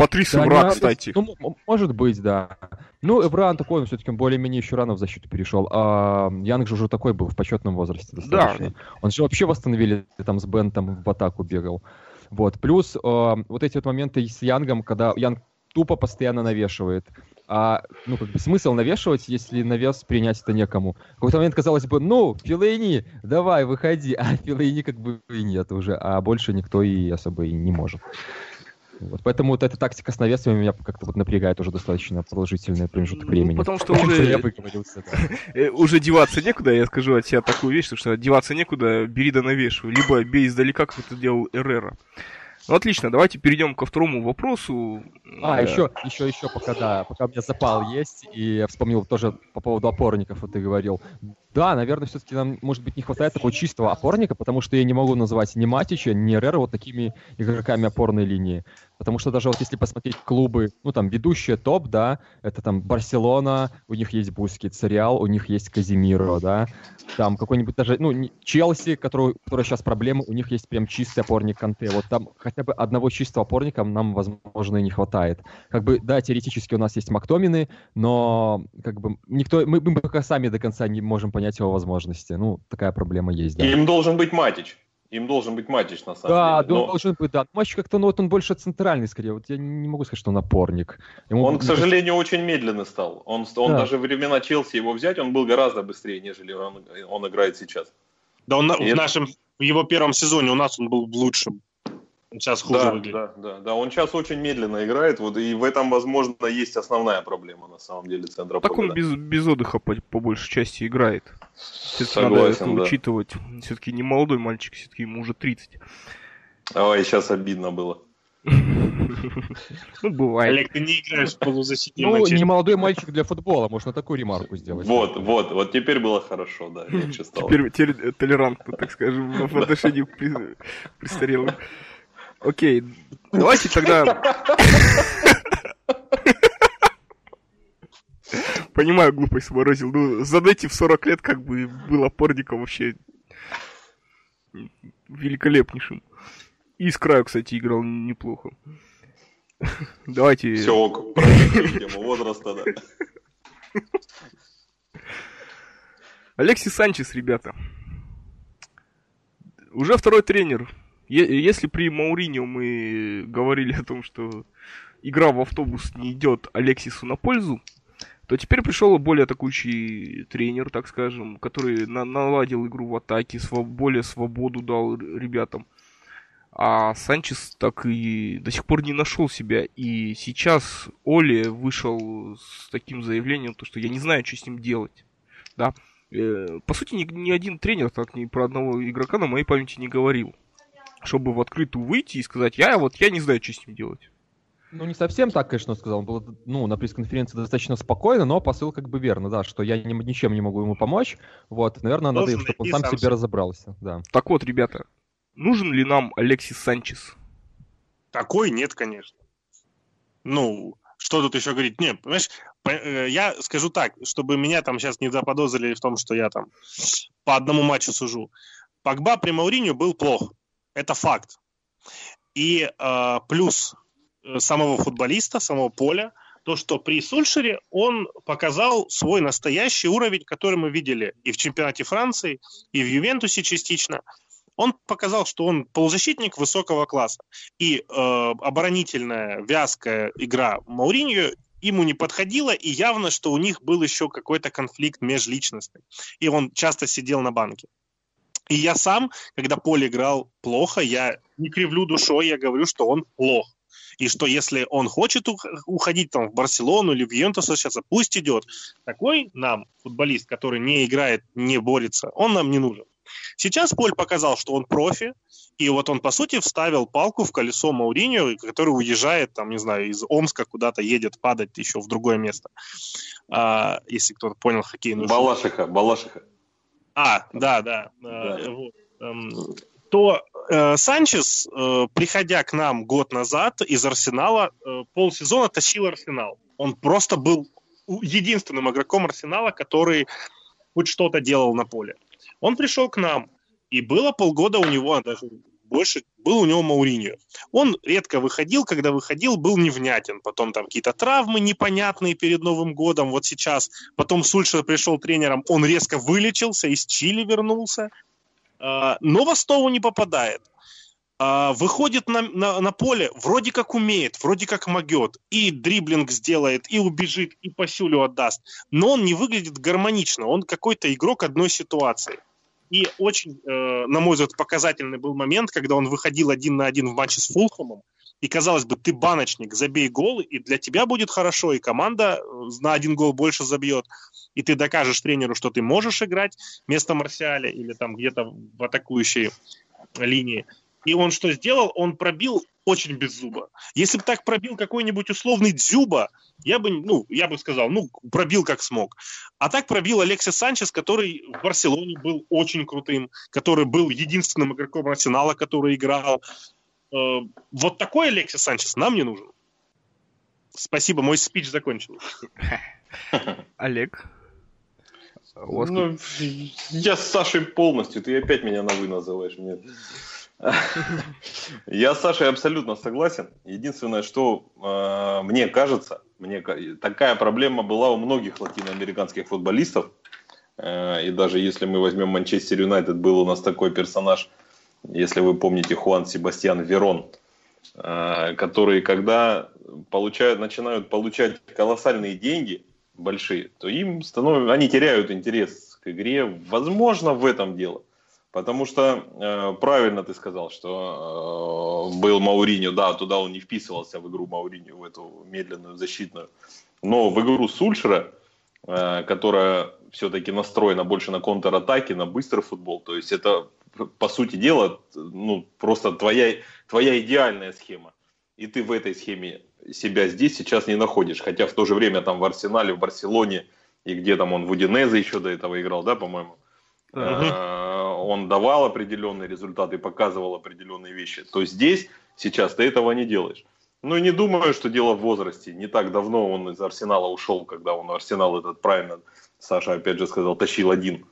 Патрис да, Эвра, кстати. Ну, может быть, да. Ну, Эвран такой, он все-таки более-менее еще рано в защиту перешел. А Янг же уже такой был в почетном возрасте достаточно. Да. Он же вообще восстановили там с Бентом в атаку бегал. Вот. Плюс э, вот эти вот моменты с Янгом, когда Янг тупо постоянно навешивает. А, ну, как бы смысл навешивать, если навес принять это некому. В какой-то момент казалось бы, ну, Филейни, давай, выходи. А Филейни как бы и нет уже. А больше никто и особо и не может. Вот поэтому вот эта тактика с навесами меня как-то вот напрягает уже достаточно продолжительный промежуток ну, времени. Потому что уже... Да. Э, уже деваться некуда, я скажу от себя такую вещь, что деваться некуда, бери да навешивай. Либо бей издалека, как это делал Эррера. Ну, отлично, давайте перейдем ко второму вопросу. А, еще, еще, еще, пока, да, пока у меня запал есть, и я вспомнил тоже по поводу опорников, вот ты говорил. Да, наверное, все-таки нам, может быть, не хватает такого чистого опорника, потому что я не могу называть ни Матича, ни Рера вот такими игроками опорной линии. Потому что даже вот если посмотреть клубы, ну там ведущие топ, да, это там Барселона, у них есть Бускетс, Реал, у них есть Казимиро, да, там какой-нибудь даже, ну, Челси, который, который сейчас проблема, у них есть прям чистый опорник Канте. Вот там хотя бы одного чистого опорника нам, возможно, и не хватает. Как бы, да, теоретически у нас есть Мактомины, но как бы никто, мы, мы пока сами до конца не можем понять его возможности. Ну, такая проблема есть, да. Им должен быть Матич. Им должен быть Матич, на самом да, деле. Да, должен быть, да. Матч как-то, ну вот он больше центральный, скорее. Вот я не могу сказать, что он опорник. Ему... Он, к сожалению, очень медленный стал. Он, он да. даже времена Челси его взять, он был гораздо быстрее, нежели он, он играет сейчас. Да, он И в нашем, в его первом сезоне у нас он был лучшим. Сейчас хуже да, выглядит. Да, да, да. Он сейчас очень медленно играет, вот, и в этом, возможно, есть основная проблема, на самом деле, центра Так он без, без отдыха по, по большей части играет. Согласен, надо это да. учитывать. Все-таки не молодой мальчик, все-таки ему уже 30. Ой, сейчас обидно было. Ну, бывает. Олег, ты не играешь в полузащитный Ну, не молодой мальчик для футбола, можно такую ремарку сделать. Вот, вот, вот теперь было хорошо, да, легче стало. Теперь толерантно, так скажем, в отношении престарелых. Окей, давайте тогда... Понимаю, глупость морозил. Ну, задайте в 40 лет, как бы был опорником вообще великолепнейшим. И с краю, кстати, играл неплохо. Давайте... Все ок, тему возраста, да. Алексей Санчес, ребята. Уже второй тренер если при Мауриньо мы говорили о том, что игра в автобус не идет Алексису на пользу, то теперь пришел более атакующий тренер, так скажем, который на наладил игру в атаке, своб более свободу дал ребятам. А Санчес так и до сих пор не нашел себя. И сейчас Оли вышел с таким заявлением, то, что я не знаю, что с ним делать. Да. Э, по сути, ни, ни один тренер так ни про одного игрока на моей памяти не говорил чтобы в открытую выйти и сказать, я вот я не знаю, что с ним делать. Ну, не совсем так, конечно, сказал. Он был, ну, на пресс-конференции достаточно спокойно, но посыл как бы верно, да, что я ни, ничем не могу ему помочь. Вот, наверное, надо, чтобы он сам, сам себе разобрался, да. Так вот, ребята, нужен ли нам Алексис Санчес? Такой нет, конечно. Ну, что тут еще говорить? Нет, понимаешь, э, я скажу так, чтобы меня там сейчас не заподозрили в том, что я там по одному матчу сужу. Погба при Мауриню был плох. Это факт. И э, плюс э, самого футболиста, самого поля, то, что при Сульшере он показал свой настоящий уровень, который мы видели и в чемпионате Франции, и в Ювентусе частично. Он показал, что он полузащитник высокого класса. И э, оборонительная, вязкая игра Мауриньо ему не подходило, и явно, что у них был еще какой-то конфликт межличностный. И он часто сидел на банке. И я сам, когда Поле играл плохо, я не кривлю душой, я говорю, что он плох. И что если он хочет уходить там в Барселону или в Ювентус сейчас, пусть идет. Такой нам, футболист, который не играет, не борется, он нам не нужен. Сейчас Поль показал, что он профи, и вот он, по сути, вставил палку в колесо Мауриньо, который уезжает, там, не знаю, из Омска куда-то едет падать еще в другое место. А, если кто-то понял хоккейную Балашиха, Балашиха. А, да, да. да. Вот. Эм, то э, Санчес, э, приходя к нам год назад из Арсенала, э, полсезона тащил Арсенал. Он просто был единственным игроком Арсенала, который хоть что-то делал на поле. Он пришел к нам, и было полгода у него, даже больше, был у него Мауриньо. Он редко выходил, когда выходил, был невнятен. Потом там какие-то травмы непонятные перед Новым годом, вот сейчас. Потом Сульшер пришел тренером, он резко вылечился, из Чили вернулся. А, но в Астову не попадает. А, выходит на, на, на поле, вроде как умеет, вроде как могет, и дриблинг сделает, и убежит, и по сюлю отдаст. Но он не выглядит гармонично, он какой-то игрок одной ситуации. И очень, э, на мой взгляд, показательный был момент, когда он выходил один на один в матче с Фулхэмом, и казалось бы, ты баночник, забей гол, и для тебя будет хорошо, и команда э, на один гол больше забьет, и ты докажешь тренеру, что ты можешь играть вместо Марсиаля или там где-то в атакующей линии. И он что сделал? Он пробил очень без зуба. Если бы так пробил какой-нибудь условный Дзюба, я бы, ну, я бы сказал, ну, пробил как смог. А так пробил Алексис Санчес, который в Барселоне был очень крутым, который был единственным игроком Арсенала, который играл. Э, вот такой Алексис Санчес нам не нужен. Спасибо, мой спич закончил. Олег? Ну, я с Сашей полностью. Ты опять меня на «вы» называешь. Нет. Я с Сашей абсолютно согласен. Единственное, что э, мне кажется, мне, такая проблема была у многих латиноамериканских футболистов. Э, и даже если мы возьмем Манчестер Юнайтед, был у нас такой персонаж, если вы помните, Хуан Себастьян Верон, э, которые, когда получают, начинают получать колоссальные деньги, большие, то им становятся, они теряют интерес к игре. Возможно, в этом дело. Потому что э, правильно ты сказал, что э, был Мауриньо, да, туда он не вписывался в игру Мауриньо, в эту медленную защитную. Но в игру Сульшера, э, которая все-таки настроена больше на контратаке, на быстрый футбол, то есть это, по сути дела, ну, просто твоя, твоя идеальная схема. И ты в этой схеме себя здесь сейчас не находишь. Хотя в то же время там в Арсенале, в Барселоне и где там он в Удинезе еще до этого играл, да, по-моему. Uh-huh он давал определенные результаты, показывал определенные вещи, то здесь сейчас ты этого не делаешь. Ну и не думаю, что дело в возрасте. Не так давно он из Арсенала ушел, когда он Арсенал этот правильно, Саша опять же сказал, тащил один.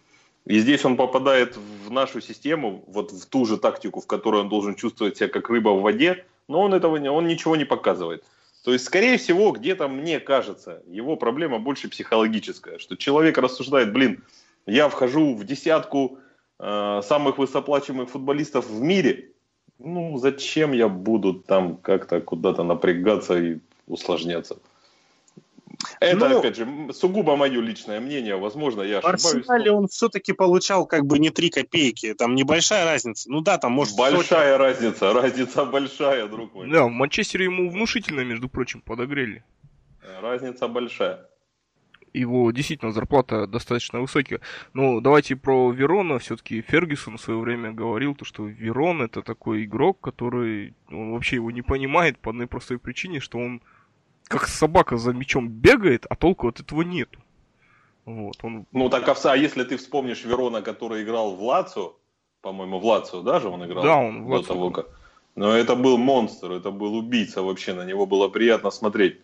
И здесь он попадает в нашу систему, вот в ту же тактику, в которой он должен чувствовать себя как рыба в воде, но он этого не, он ничего не показывает. То есть, скорее всего, где-то мне кажется, его проблема больше психологическая, что человек рассуждает, блин, я вхожу в десятку Э, самых высокоплачиваемых футболистов в мире, ну, зачем я буду там как-то куда-то напрягаться и усложняться? Это, ну, опять же, сугубо мое личное мнение. Возможно, я ошибаюсь. В Арсенале он все-таки получал как бы не три копейки. Там небольшая разница. Ну да, там может... Большая сотня... разница. Разница большая, друг мой. Да, в Манчестере ему внушительно, между прочим, подогрели. Разница большая его действительно зарплата достаточно высокая. Но давайте про Верона. Все-таки Фергюсон в свое время говорил, то, что Верон это такой игрок, который он вообще его не понимает по одной простой причине, что он как собака за мячом бегает, а толку от этого нету. Вот, он... Ну так а если ты вспомнишь Верона, который играл в Лацо, по-моему, в Лацо даже он играл? Да, он в Лацо. Того, как... Но это был монстр, это был убийца вообще, на него было приятно смотреть.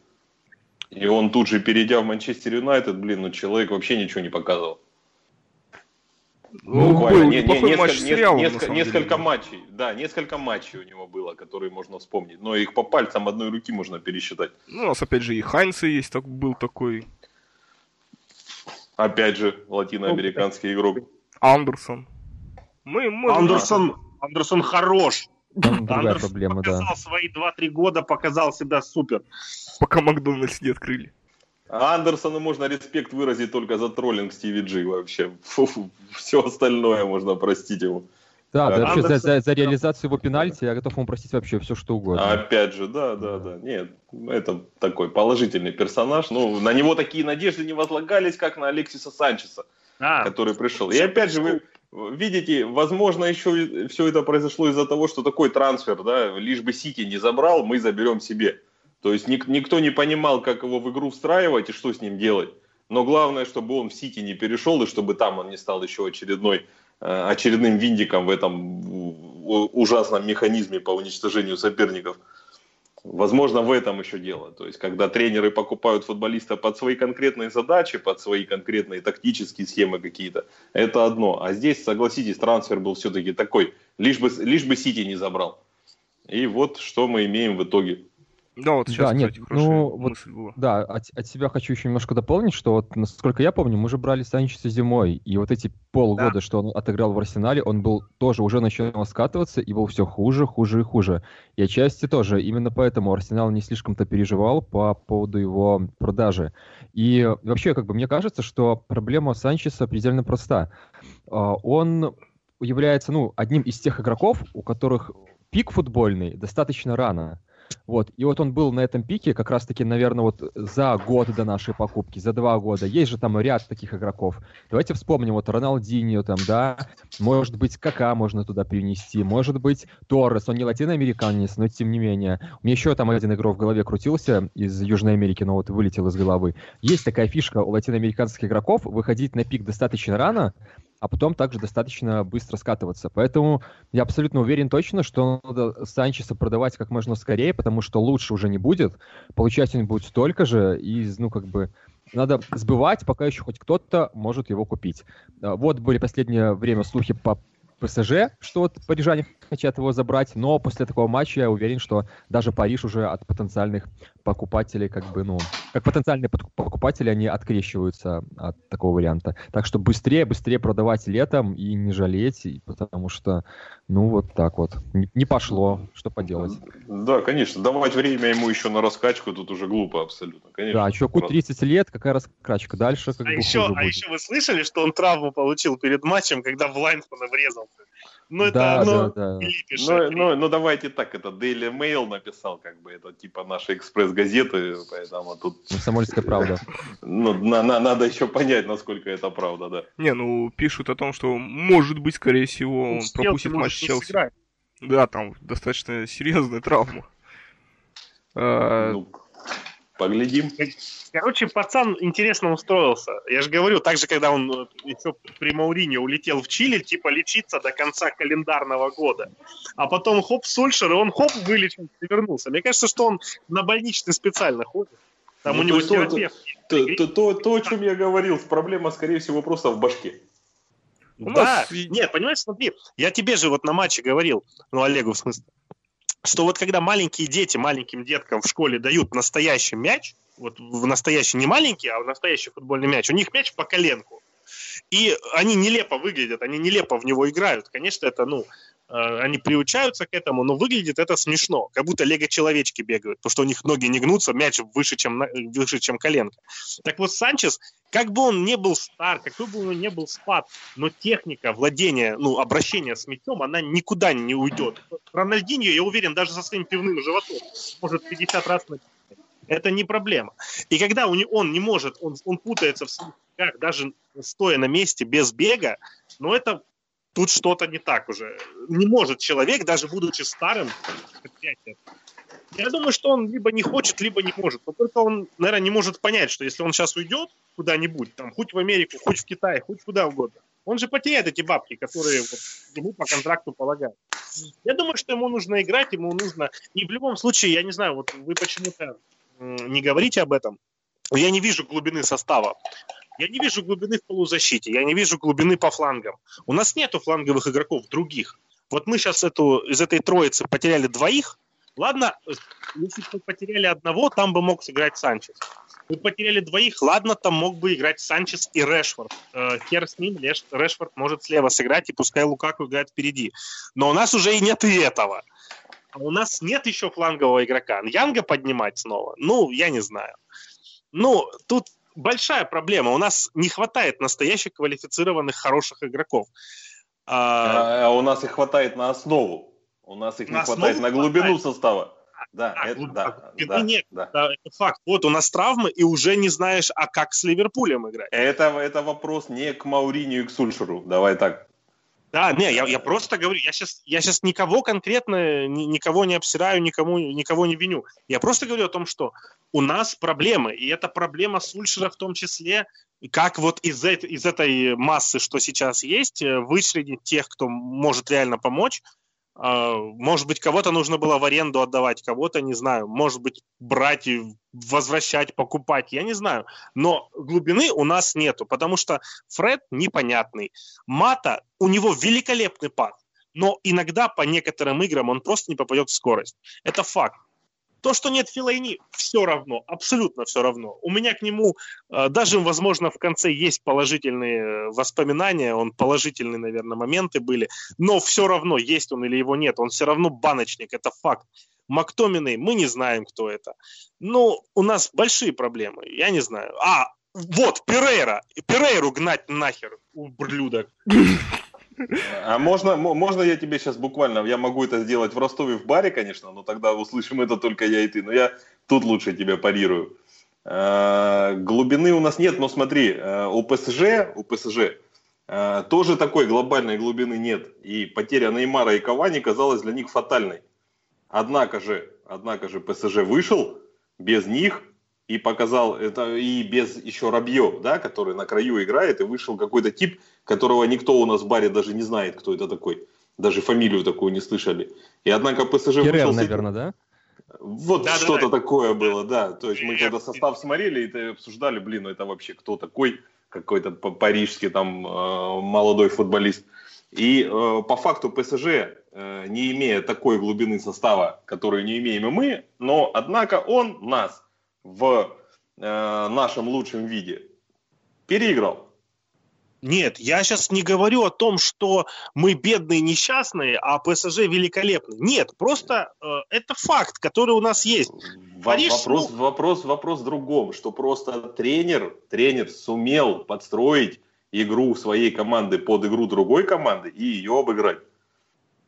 И он тут же, перейдя в Манчестер Юнайтед, блин, ну человек вообще ничего не показывал. Ну, Буквально не, не, несколько, матч сериалом, несколько, несколько матчей, да, несколько матчей у него было, которые можно вспомнить, но их по пальцам одной руки можно пересчитать. Ну, у нас опять же и Хайнса есть, так, был такой. Опять же, латиноамериканский игрок. Андерсон. Мы, мы Андерсон, Андерсон хорош, Там другая проблема, показал да. свои 2-3 года, показал себя супер. Пока Макдональдс не открыли. А Андерсону можно респект выразить только за троллинг Стиви Джи вообще. Фу, все остальное можно простить ему. Да, да, вообще за, за, за реализацию его пенальти я готов ему простить вообще все, что угодно. Опять же, да, да, да. Нет, это такой положительный персонаж. Ну, на него такие надежды не возлагались, как на Алексиса Санчеса, а, который пришел. И опять же, вы видите, возможно, еще все это произошло из-за того, что такой трансфер, да, лишь бы Сити не забрал, мы заберем себе. То есть ник- никто не понимал, как его в игру встраивать и что с ним делать. Но главное, чтобы он в Сити не перешел, и чтобы там он не стал еще очередной Э, очередным виндиком в этом ужасном механизме по уничтожению соперников. Возможно, в этом еще дело. То есть, когда тренеры покупают футболиста под свои конкретные задачи, под свои конкретные тактические схемы какие-то, это одно. А здесь, согласитесь, трансфер был все-таки такой, лишь бы, лишь бы Сити не забрал. И вот что мы имеем в итоге. Да, вот сейчас, да, кстати, нет, ну, вот, была. Да, от, от себя хочу еще немножко дополнить, что вот, насколько я помню, мы же брали Санчеса зимой, и вот эти полгода, да. что он отыграл в Арсенале, он был тоже уже начал скатываться, и был все хуже, хуже и хуже. И отчасти тоже, именно поэтому Арсенал не слишком-то переживал по поводу его продажи. И вообще, как бы, мне кажется, что проблема Санчеса предельно проста. А, он является, ну, одним из тех игроков, у которых пик футбольный достаточно рано. Вот. И вот он был на этом пике как раз-таки, наверное, вот за год до нашей покупки, за два года. Есть же там ряд таких игроков. Давайте вспомним, вот Роналдиньо там, да, может быть, Кака можно туда перенести, может быть, Торрес, он не латиноамериканец, но тем не менее. У меня еще там один игрок в голове крутился из Южной Америки, но вот вылетел из головы. Есть такая фишка у латиноамериканских игроков, выходить на пик достаточно рано, а потом также достаточно быстро скатываться. Поэтому я абсолютно уверен точно, что надо Санчеса продавать как можно скорее, потому что лучше уже не будет. Получать он будет столько же, и, ну, как бы, надо сбывать, пока еще хоть кто-то может его купить. А, вот были последнее время слухи по ПСЖ, что вот парижане хотят его забрать, но после такого матча я уверен, что даже Париж уже от потенциальных покупателей, как бы, ну, как потенциальные покупатели, они открещиваются от такого варианта. Так что быстрее, быстрее продавать летом и не жалеть, потому что, ну, вот так вот. Не, пошло, что поделать. Да, конечно. Давать время ему еще на раскачку тут уже глупо абсолютно. Конечно, да, чуваку 30 лет, какая раскачка? Дальше как а бы еще, А еще вы слышали, что он травму получил перед матчем, когда в Лайнсмана врезался? Ну, это да, ну, да, да. Ну, ну, ну, давайте так, это Daily Mail написал, как бы, это типа наши экспресс-газеты, поэтому тут... Комсомольская правда. Ну, на, на, надо еще понять, насколько это правда, да. Не, ну, пишут о том, что, может быть, скорее всего, он, он пропустит матч Челси. Сыграть. Да, там достаточно серьезная травма. А, ну, Поглядим. Короче, пацан интересно устроился. Я же говорю, так же, когда он э, еще при Маурине улетел в Чили, типа лечиться до конца календарного года. А потом хоп, Сульшер, и он хоп, вылечился и вернулся. Мне кажется, что он на больничный специально ходит. Там ну, у него то, терапевт. То, то, то, то, о чем я говорил, проблема, скорее всего, просто в башке. Да, нас... нет, понимаешь, смотри, я тебе же вот на матче говорил, ну, Олегу в смысле, что вот когда маленькие дети маленьким деткам в школе дают настоящий мяч, вот в настоящий, не маленький, а в настоящий футбольный мяч, у них мяч по коленку. И они нелепо выглядят, они нелепо в него играют. Конечно, это, ну, они приучаются к этому, но выглядит это смешно, как будто лего-человечки бегают, потому что у них ноги не гнутся, мяч выше, чем, выше, чем коленка. Так вот, Санчес, как бы он не был стар, какой бы он не был спад, но техника владения, ну, обращения с мячом, она никуда не уйдет. Рональдиньо, я уверен, даже со своим пивным животом может 50 раз на это не проблема. И когда он не может, он, он путается в своих даже стоя на месте без бега, но это тут что-то не так уже. Не может человек, даже будучи старым, я думаю, что он либо не хочет, либо не может. Но только он, наверное, не может понять, что если он сейчас уйдет куда-нибудь, там, хоть в Америку, хоть в Китай, хоть куда угодно, он же потеряет эти бабки, которые вот, ему по контракту полагают. Я думаю, что ему нужно играть, ему нужно... И в любом случае, я не знаю, вот вы почему-то не говорите об этом, я не вижу глубины состава. Я не вижу глубины в полузащите, я не вижу глубины по флангам. У нас нету фланговых игроков других. Вот мы сейчас эту, из этой троицы потеряли двоих. Ладно, если бы мы потеряли одного, там бы мог сыграть Санчес. Мы потеряли двоих, ладно, там мог бы играть Санчес и Решфорд. Э, хер с ним, Решфорд может слева сыграть, и пускай Лукаку играет впереди. Но у нас уже и нет и этого. а у нас нет еще флангового игрока. Янга поднимать снова? Ну, я не знаю. Ну, тут большая проблема. У нас не хватает настоящих квалифицированных хороших игроков. А, а у нас их хватает на основу. У нас их на не хватает на глубину хватает. состава. Да, а, это, да, да, нет, да. да, это факт. Вот у нас травмы, и уже не знаешь, а как с Ливерпулем играть. Это, это вопрос не к Мауринию и к Сульшеру. Давай так. Да, не, я, я просто говорю, я сейчас, я сейчас никого конкретно, ни, никого не обсираю, никому, никого не виню. Я просто говорю о том, что у нас проблемы, и это проблема Сульшера в том числе, как вот из, из этой массы, что сейчас есть, э, вычленить тех, кто может реально помочь, может быть, кого-то нужно было в аренду отдавать, кого-то, не знаю, может быть, брать и возвращать, покупать, я не знаю. Но глубины у нас нету, потому что Фред непонятный. Мата, у него великолепный пад, но иногда по некоторым играм он просто не попадет в скорость. Это факт. То, что нет Филайни, все равно, абсолютно все равно. У меня к нему э, даже, возможно, в конце есть положительные э, воспоминания, он положительные, наверное, моменты были, но все равно, есть он или его нет, он все равно баночник, это факт. Мактоминой, мы не знаем, кто это. Ну, у нас большие проблемы, я не знаю. А, вот, Перейра. Перейру гнать нахер, ублюдок. А можно, можно я тебе сейчас буквально, я могу это сделать в Ростове в баре, конечно, но тогда услышим это только я и ты. Но я тут лучше тебя парирую. А, глубины у нас нет, но смотри, а, у ПСЖ, у ПСЖ а, тоже такой глобальной глубины нет. И потеря Неймара и Кавани казалась для них фатальной. Однако же, однако же ПСЖ вышел без них и показал это и без еще Рабье, да, который на краю играет, и вышел какой-то тип, которого никто у нас в баре даже не знает, кто это такой. Даже фамилию такую не слышали. И однако ПСЖ Кирилл, вышел... наверное, да? Вот да, что-то да, такое было, да. То есть мы когда состав смотрели и обсуждали, блин, ну это вообще кто такой, какой-то парижский там э, молодой футболист. И э, по факту ПСЖ, э, не имея такой глубины состава, которую не имеем и мы, но однако он нас в э, нашем лучшем виде переиграл. Нет, я сейчас не говорю о том, что мы бедные, несчастные, а ПСЖ великолепный. Нет, просто э, это факт, который у нас есть. Париж, вопрос, ну... вопрос, вопрос в другом, что просто тренер, тренер сумел подстроить игру своей команды под игру другой команды и ее обыграть.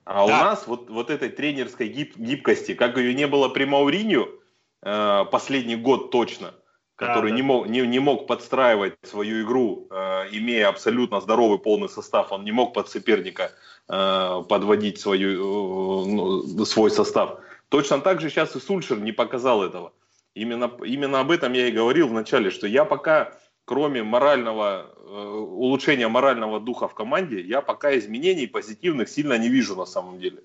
А да. у нас вот, вот этой тренерской гиб, гибкости, как ее не было при Мауриню, Э, последний год точно, который да, не, мог, не, не мог подстраивать свою игру, э, имея абсолютно здоровый полный состав, он не мог под соперника э, подводить свою, ну, свой состав. Точно так же сейчас и Сульшер не показал этого. Именно, именно об этом я и говорил вначале, что я пока, кроме морального, улучшения морального духа в команде, я пока изменений позитивных сильно не вижу на самом деле.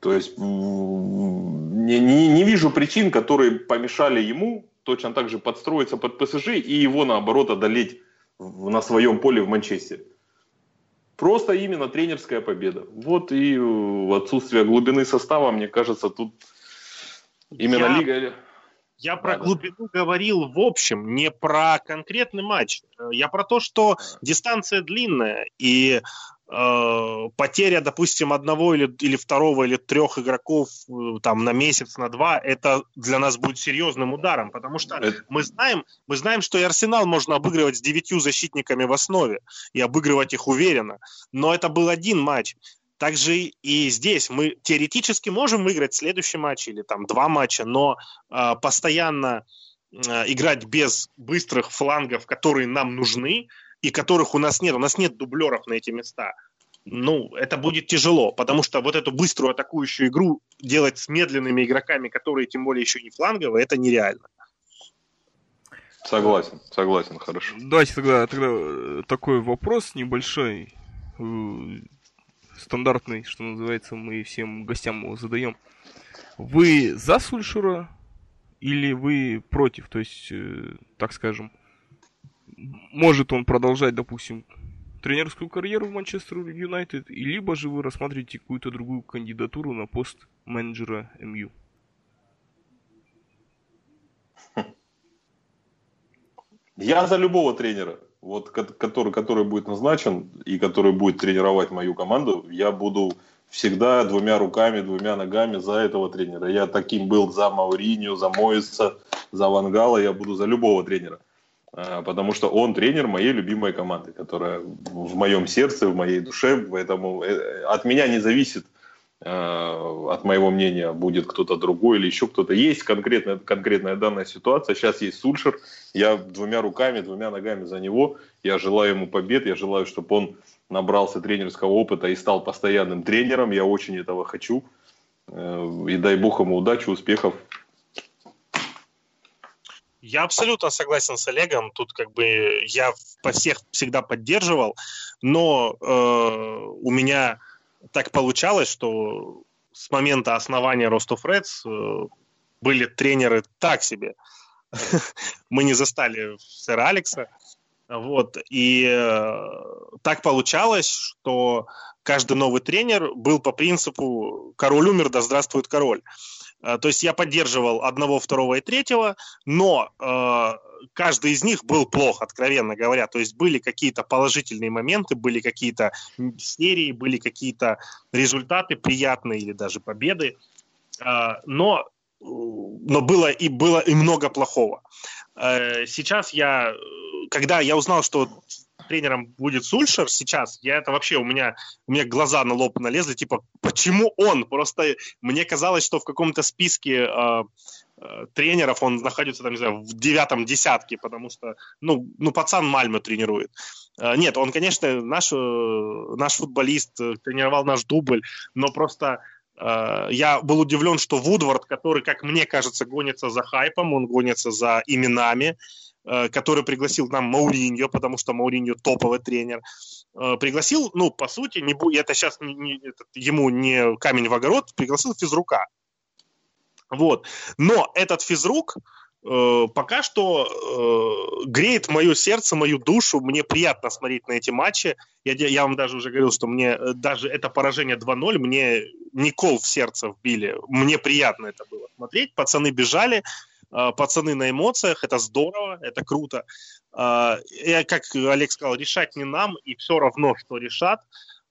То есть не, не, не вижу причин, которые помешали ему точно так же подстроиться под ПСЖ и его, наоборот, одолеть на своем поле в Манчестере. Просто именно тренерская победа. Вот и э, отсутствие глубины состава, мне кажется, тут именно я, лига... Я про да, глубину говорил в общем, не про конкретный матч. Я про то, что дистанция длинная, и Э, потеря, допустим, одного или, или второго или трех игроков э, там на месяц, на два, это для нас будет серьезным ударом, потому что это... мы знаем, мы знаем, что и Арсенал можно обыгрывать с девятью защитниками в основе и обыгрывать их уверенно, но это был один матч. Также и здесь мы теоретически можем выиграть следующий матч или там два матча, но э, постоянно э, играть без быстрых флангов, которые нам нужны, и которых у нас нет. У нас нет дублеров на эти места. Ну, это будет тяжело, потому что вот эту быструю атакующую игру делать с медленными игроками, которые тем более еще не фланговые, это нереально. Согласен, согласен, хорошо. Давайте тогда, тогда э, такой вопрос небольшой, э, стандартный, что называется, мы всем гостям его задаем. Вы за Сульшера или вы против? То есть, э, так скажем, может он продолжать, допустим, тренерскую карьеру в Манчестер Юнайтед, и либо же вы рассматриваете какую-то другую кандидатуру на пост менеджера МЮ? Я за любого тренера, вот, который, который будет назначен и который будет тренировать мою команду, я буду всегда двумя руками, двумя ногами за этого тренера. Я таким был за Мауриню, за Моиса, за Вангала, я буду за любого тренера. А, потому что он тренер моей любимой команды, которая в моем сердце, в моей душе, поэтому э, от меня не зависит, а, от моего мнения, будет кто-то другой или еще кто-то. Есть конкретная, конкретная данная ситуация, сейчас есть Сульшер, я двумя руками, двумя ногами за него, я желаю ему побед, я желаю, чтобы он набрался тренерского опыта и стал постоянным тренером, я очень этого хочу. Э, и дай бог ему удачи, успехов я абсолютно согласен с Олегом. Тут как бы я по всех всегда поддерживал, но э, у меня так получалось, что с момента основания Ростов Рeds э, были тренеры так себе. Мы не застали сэра Алекса. Вот. И э, так получалось, что каждый новый тренер был по принципу «король умер, да здравствует король». То есть я поддерживал одного, второго и третьего, но э, каждый из них был плох, откровенно говоря. То есть были какие-то положительные моменты, были какие-то серии, были какие-то результаты приятные или даже победы, э, но но было и было и много плохого. Э, сейчас я, когда я узнал, что тренером будет Сульшер сейчас, я это вообще, у меня, у меня глаза на лоб налезли, типа, почему он? Просто мне казалось, что в каком-то списке э, э, тренеров он находится, там, не знаю, в девятом десятке, потому что, ну, ну пацан Мальму тренирует. Э, нет, он, конечно, наш, э, наш футболист, э, тренировал наш дубль, но просто э, я был удивлен, что Вудвард, который, как мне кажется, гонится за хайпом, он гонится за именами, который пригласил нам Мауриньо, потому что Мауриньо топовый тренер. Э, пригласил, ну, по сути, не, это сейчас не, не, это, ему не камень в огород, пригласил физрука. Вот. Но этот физрук э, пока что э, греет мое сердце, мою душу. Мне приятно смотреть на эти матчи. Я, я вам даже уже говорил, что мне э, даже это поражение 2-0, мне не кол в сердце вбили. Мне приятно это было смотреть. Пацаны бежали, пацаны на эмоциях, это здорово, это круто. А, и, как Олег сказал, решать не нам, и все равно, что решат.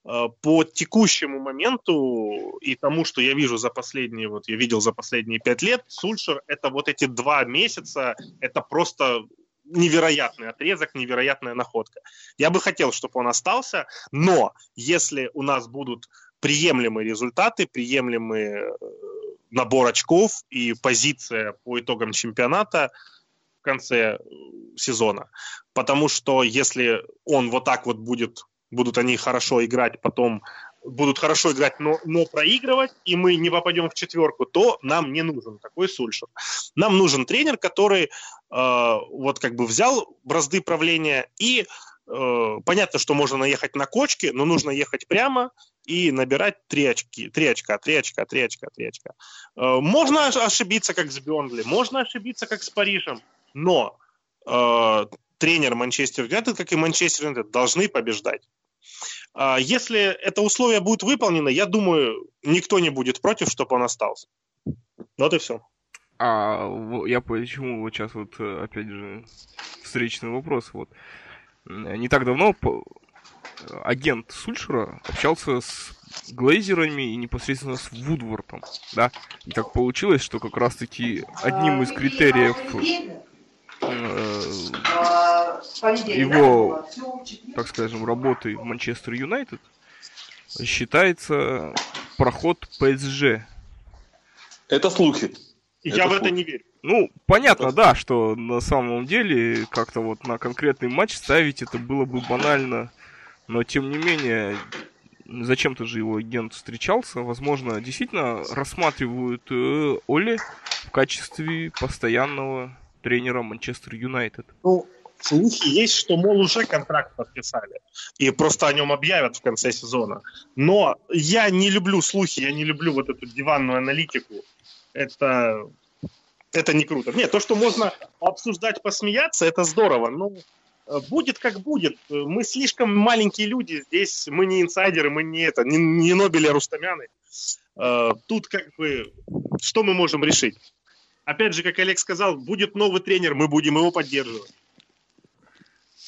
А, по текущему моменту и тому, что я вижу за последние, вот я видел за последние пять лет, Сульшер это вот эти два месяца, это просто невероятный отрезок, невероятная находка. Я бы хотел, чтобы он остался, но если у нас будут приемлемые результаты, приемлемые э, набор очков и позиция по итогам чемпионата в конце э, сезона. Потому что если он вот так вот будет, будут они хорошо играть, потом будут хорошо играть, но, но проигрывать, и мы не попадем в четверку, то нам не нужен такой Сульшер. Нам нужен тренер, который э, вот как бы взял бразды правления и э, понятно, что можно наехать на кочки, но нужно ехать прямо и набирать три очки, три очка, три очка, три очка, три очка. Э, можно ошибиться, как с Бернли, можно ошибиться, как с Парижем, но э, тренер Манчестер Юнайтед, как и Манчестер Юнайтед, должны побеждать. Э, если это условие будет выполнено, я думаю, никто не будет против, чтобы он остался. Вот и все. А я почему вот сейчас вот э, опять же встречный вопрос вот не так давно агент Сульшера общался с Глейзерами и непосредственно с Вудвортом, да, и так получилось, что как раз-таки одним из критериев э, его, так скажем, работы в Манчестер Юнайтед считается проход ПСЖ. Это слухи. Я это в это не верю. Ну, понятно, да, что на самом деле как-то вот на конкретный матч ставить это было бы банально но, тем не менее, зачем-то же его агент встречался. Возможно, действительно рассматривают э, Оли в качестве постоянного тренера Манчестер Юнайтед. Ну, слухи есть, что, мол, уже контракт подписали. И просто о нем объявят в конце сезона. Но я не люблю слухи, я не люблю вот эту диванную аналитику. Это, это не круто. Нет, то, что можно обсуждать, посмеяться, это здорово. Но будет как будет. Мы слишком маленькие люди здесь, мы не инсайдеры, мы не это, не, не Нобели, а Рустамяны. Э, тут как бы, что мы можем решить? Опять же, как Олег сказал, будет новый тренер, мы будем его поддерживать.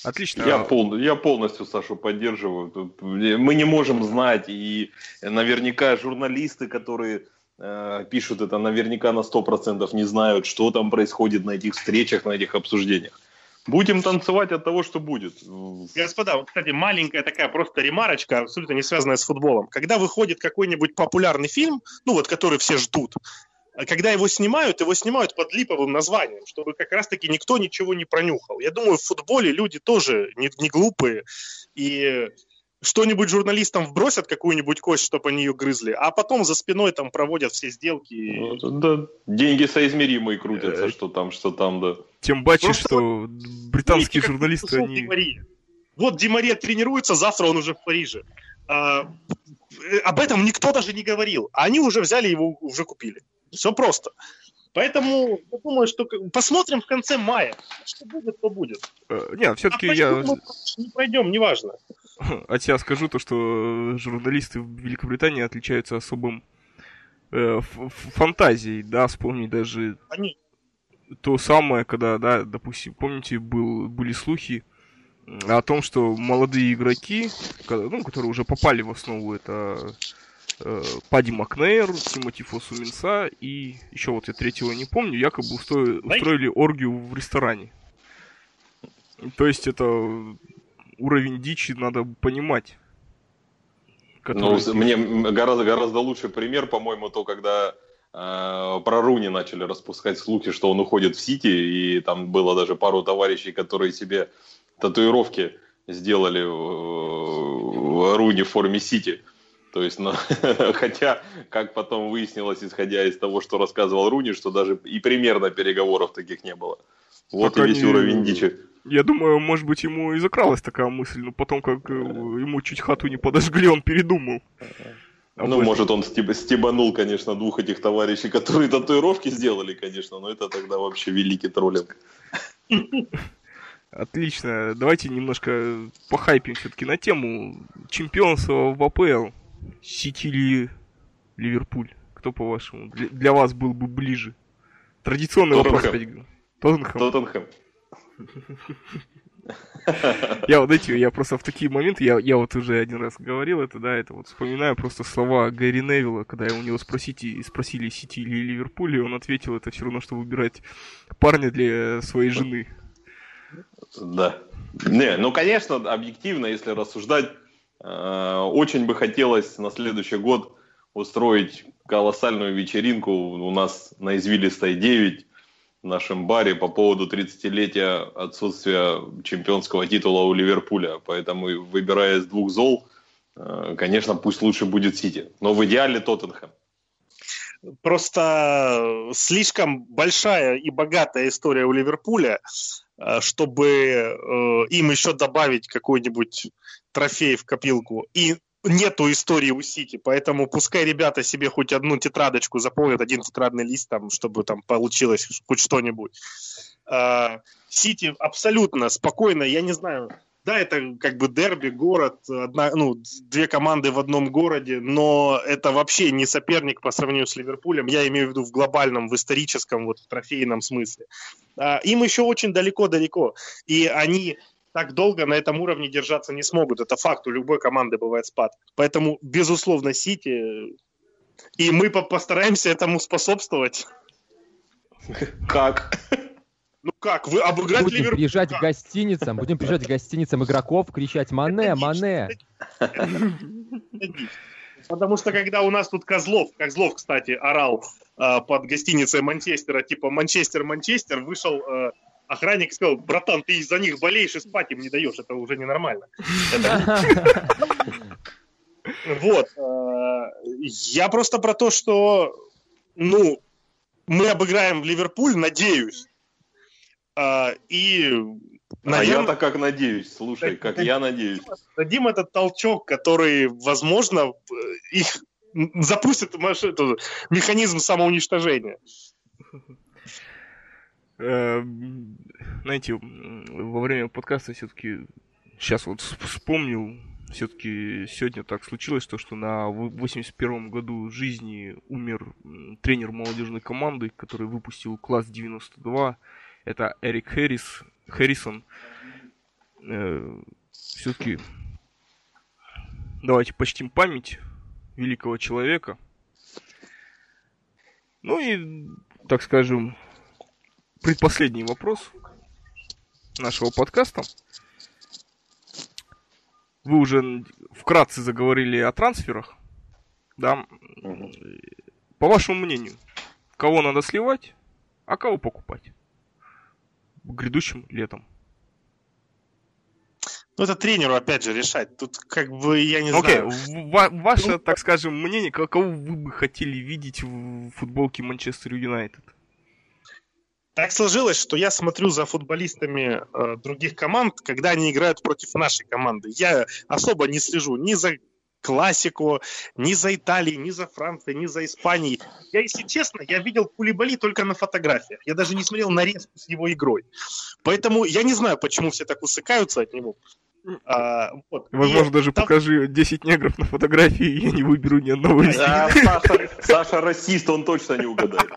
Отлично. Я, пол, я полностью Сашу поддерживаю. Мы не можем знать, и наверняка журналисты, которые э, пишут это, наверняка на 100% не знают, что там происходит на этих встречах, на этих обсуждениях. Будем танцевать от того, что будет. Господа, вот, кстати, маленькая такая просто ремарочка, абсолютно не связанная с футболом. Когда выходит какой-нибудь популярный фильм, ну вот, который все ждут, когда его снимают, его снимают под липовым названием, чтобы как раз-таки никто ничего не пронюхал. Я думаю, в футболе люди тоже не, не глупые, и что-нибудь журналистам вбросят, какую-нибудь кость, чтобы они ее грызли, а потом за спиной там проводят все сделки. Ну, да, деньги соизмеримые крутятся, что там, что там, да. Тем паче, Просто... что британские журналисты, они... Вот Димария тренируется, завтра он уже в Париже. А, э, об этом никто даже не говорил. А они уже взяли его, уже купили. Все просто. Поэтому я думаю, что посмотрим в конце мая. Что будет, то будет. Э, не, все-таки а я... Мы не пройдем, неважно. От себя скажу то, что журналисты в Великобритании отличаются особым э, фантазией, да, вспомнить даже Они... то самое, когда, да, допустим, помните, был, были слухи о том, что молодые игроки, ну, которые уже попали в основу, это э, Падди Макнейр, Тимоти Фосуминса и еще вот я третьего не помню, якобы устроили, устроили оргию в ресторане. То есть это уровень дичи надо понимать. Который... Ну, мне гораздо, гораздо лучший пример, по-моему, то, когда э, про Руни начали распускать слухи, что он уходит в Сити, и там было даже пару товарищей, которые себе татуировки сделали в Руни в форме Сити. То есть, ну, хотя, как потом выяснилось, исходя из того, что рассказывал Руни, что даже и примерно переговоров таких не было. Вот Пока и весь не... уровень дичи. Я думаю, может быть, ему и закралась такая мысль, но потом, как э, ему чуть хату не подожгли, он передумал. А ну, может, он стебанул, конечно, двух этих товарищей, которые татуировки сделали, конечно, но это тогда вообще великий троллинг. Отлично. Давайте немножко похайпим все-таки на тему чемпионства в АПЛ. Сити или Ливерпуль? Кто, по-вашему, для, для вас был бы ближе? Традиционный вопрос. Тоттенхэм. Тоттенхэм. Я вот эти, я просто в такие моменты, я, я вот уже один раз говорил это, да, это вот вспоминаю просто слова Гэри Невилла, когда у него спросите, спросили Сити или Ливерпуль, и он ответил, это все равно, что выбирать парня для своей жены. Да. Не, ну, конечно, объективно, если рассуждать, э, очень бы хотелось на следующий год устроить колоссальную вечеринку у нас на Извилистой 9, в нашем баре по поводу 30-летия отсутствия чемпионского титула у Ливерпуля. Поэтому, выбирая из двух зол, э, конечно, пусть лучше будет Сити. Но в идеале Тоттенхэм. Просто слишком большая и богатая история у Ливерпуля, э, чтобы э, им еще добавить какой-нибудь трофей в копилку. И нету истории у Сити, поэтому пускай ребята себе хоть одну тетрадочку заполнят, один тетрадный лист, там, чтобы там получилось хоть что-нибудь. А, Сити абсолютно спокойно, я не знаю, да, это как бы дерби, город, одна, ну, две команды в одном городе, но это вообще не соперник по сравнению с Ливерпулем. Я имею в виду в глобальном, в историческом, вот в трофейном смысле. А, им еще очень далеко-далеко. И они так долго на этом уровне держаться не смогут. Это факт, у любой команды бывает спад. Поэтому, безусловно, Сити, и мы постараемся этому способствовать. Как? Ну как, вы обыграть будем Ливерпуль? приезжать к гостиницам, будем приезжать к гостиницам игроков, кричать «Мане, Мане!» Потому что когда у нас тут Козлов, Козлов, кстати, орал э, под гостиницей Манчестера, типа «Манчестер-Манчестер», вышел э, охранник сказал, братан, ты из-за них болеешь и спать им не даешь, это уже ненормально. Вот. Я просто про то, что, ну, мы обыграем Ливерпуль, надеюсь. Э, и Наверное, а я-то как надеюсь, слушай, как я надеюсь. Дадим этот толчок, который, возможно, их запустит механизм самоуничтожения. Эм, знаете, во время подкаста все-таки сейчас вот вспомнил, все-таки сегодня так случилось, то, что на 81-м году жизни умер тренер молодежной команды, который выпустил класс 92. Это Эрик Хэрис, Хэррисон. э, все-таки давайте почтим память великого человека. Ну и, так скажем, предпоследний вопрос нашего подкаста. Вы уже вкратце заговорили о трансферах. Да. По вашему мнению, кого надо сливать, а кого покупать грядущим летом? Ну, это тренеру, опять же, решать. Тут, как бы, я не okay. знаю. Ва- ваше, ну, так скажем, мнение, кого вы бы хотели видеть в футболке Манчестер Юнайтед? Так сложилось, что я смотрю за футболистами э, других команд, когда они играют против нашей команды. Я особо не слежу ни за классику, ни за Италией, ни за Францией, ни за Испанией. Я, если честно, я видел Кулибали только на фотографиях. Я даже не смотрел нарезку с его игрой. Поэтому я не знаю, почему все так усыкаются от него. А, вот. Возможно, и даже там... покажи 10 негров на фотографии, и я не выберу ни одного из них. Саша, расист, он точно не угадает.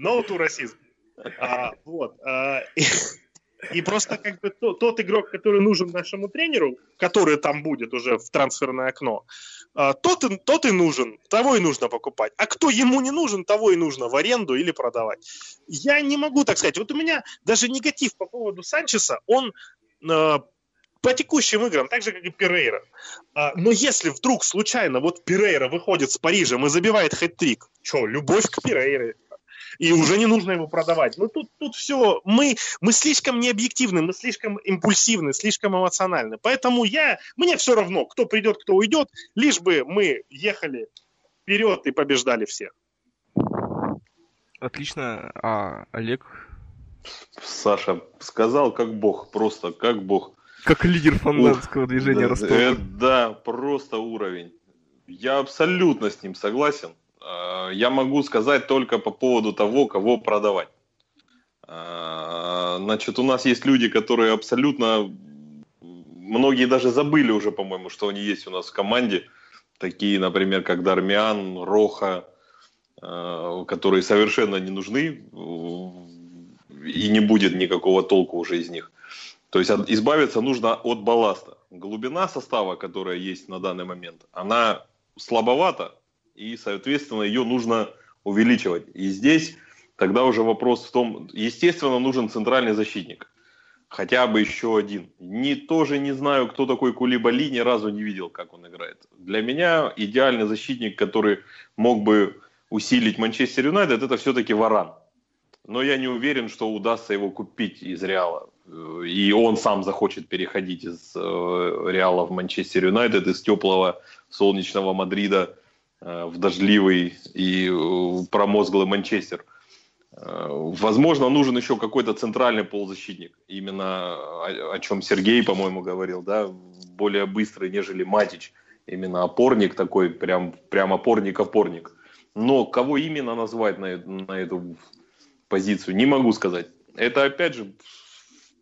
No to расизм. А, вот. А, и, и просто как бы то, тот игрок, который нужен нашему тренеру, который там будет уже в трансферное окно, а, тот, тот и нужен, того и нужно покупать. А кто ему не нужен, того и нужно в аренду или продавать. Я не могу так сказать. Вот у меня даже негатив по поводу Санчеса, он а, по текущим играм, так же, как и Перейра. А, но если вдруг случайно вот Перейра выходит с Парижем и забивает хэт-трик, что, любовь к Перейре, и уже не нужно его продавать. Ну, тут, тут все, мы, мы слишком необъективны, мы слишком импульсивны, слишком эмоциональны. Поэтому я, мне все равно, кто придет, кто уйдет, лишь бы мы ехали вперед и побеждали всех. Отлично. А Олег? Саша сказал, как бог, просто как бог. Как лидер фанатского движения да, Ростова. Э, да, просто уровень. Я абсолютно с ним согласен. Э, я могу сказать только по поводу того, кого продавать. Э, значит, у нас есть люди, которые абсолютно... Многие даже забыли уже, по-моему, что они есть у нас в команде. Такие, например, как Дармиан, Роха, э, которые совершенно не нужны и не будет никакого толку уже из них. То есть избавиться нужно от балласта. Глубина состава, которая есть на данный момент, она слабовата, и, соответственно, ее нужно увеличивать. И здесь тогда уже вопрос в том, естественно, нужен центральный защитник. Хотя бы еще один. Не, тоже не знаю, кто такой Кулибали, ни разу не видел, как он играет. Для меня идеальный защитник, который мог бы усилить Манчестер Юнайтед, это все-таки Варан. Но я не уверен, что удастся его купить из Реала. И он сам захочет переходить из э, Реала в Манчестер Юнайтед, из теплого солнечного Мадрида в дождливый и э, промозглый Манчестер. Э, возможно, нужен еще какой-то центральный полузащитник. Именно о чем Сергей, по-моему, говорил, да, более быстрый, нежели Матич. Именно опорник такой, прям, прям опорник-опорник. Но кого именно назвать на, на эту позицию, не могу сказать. Это, опять же,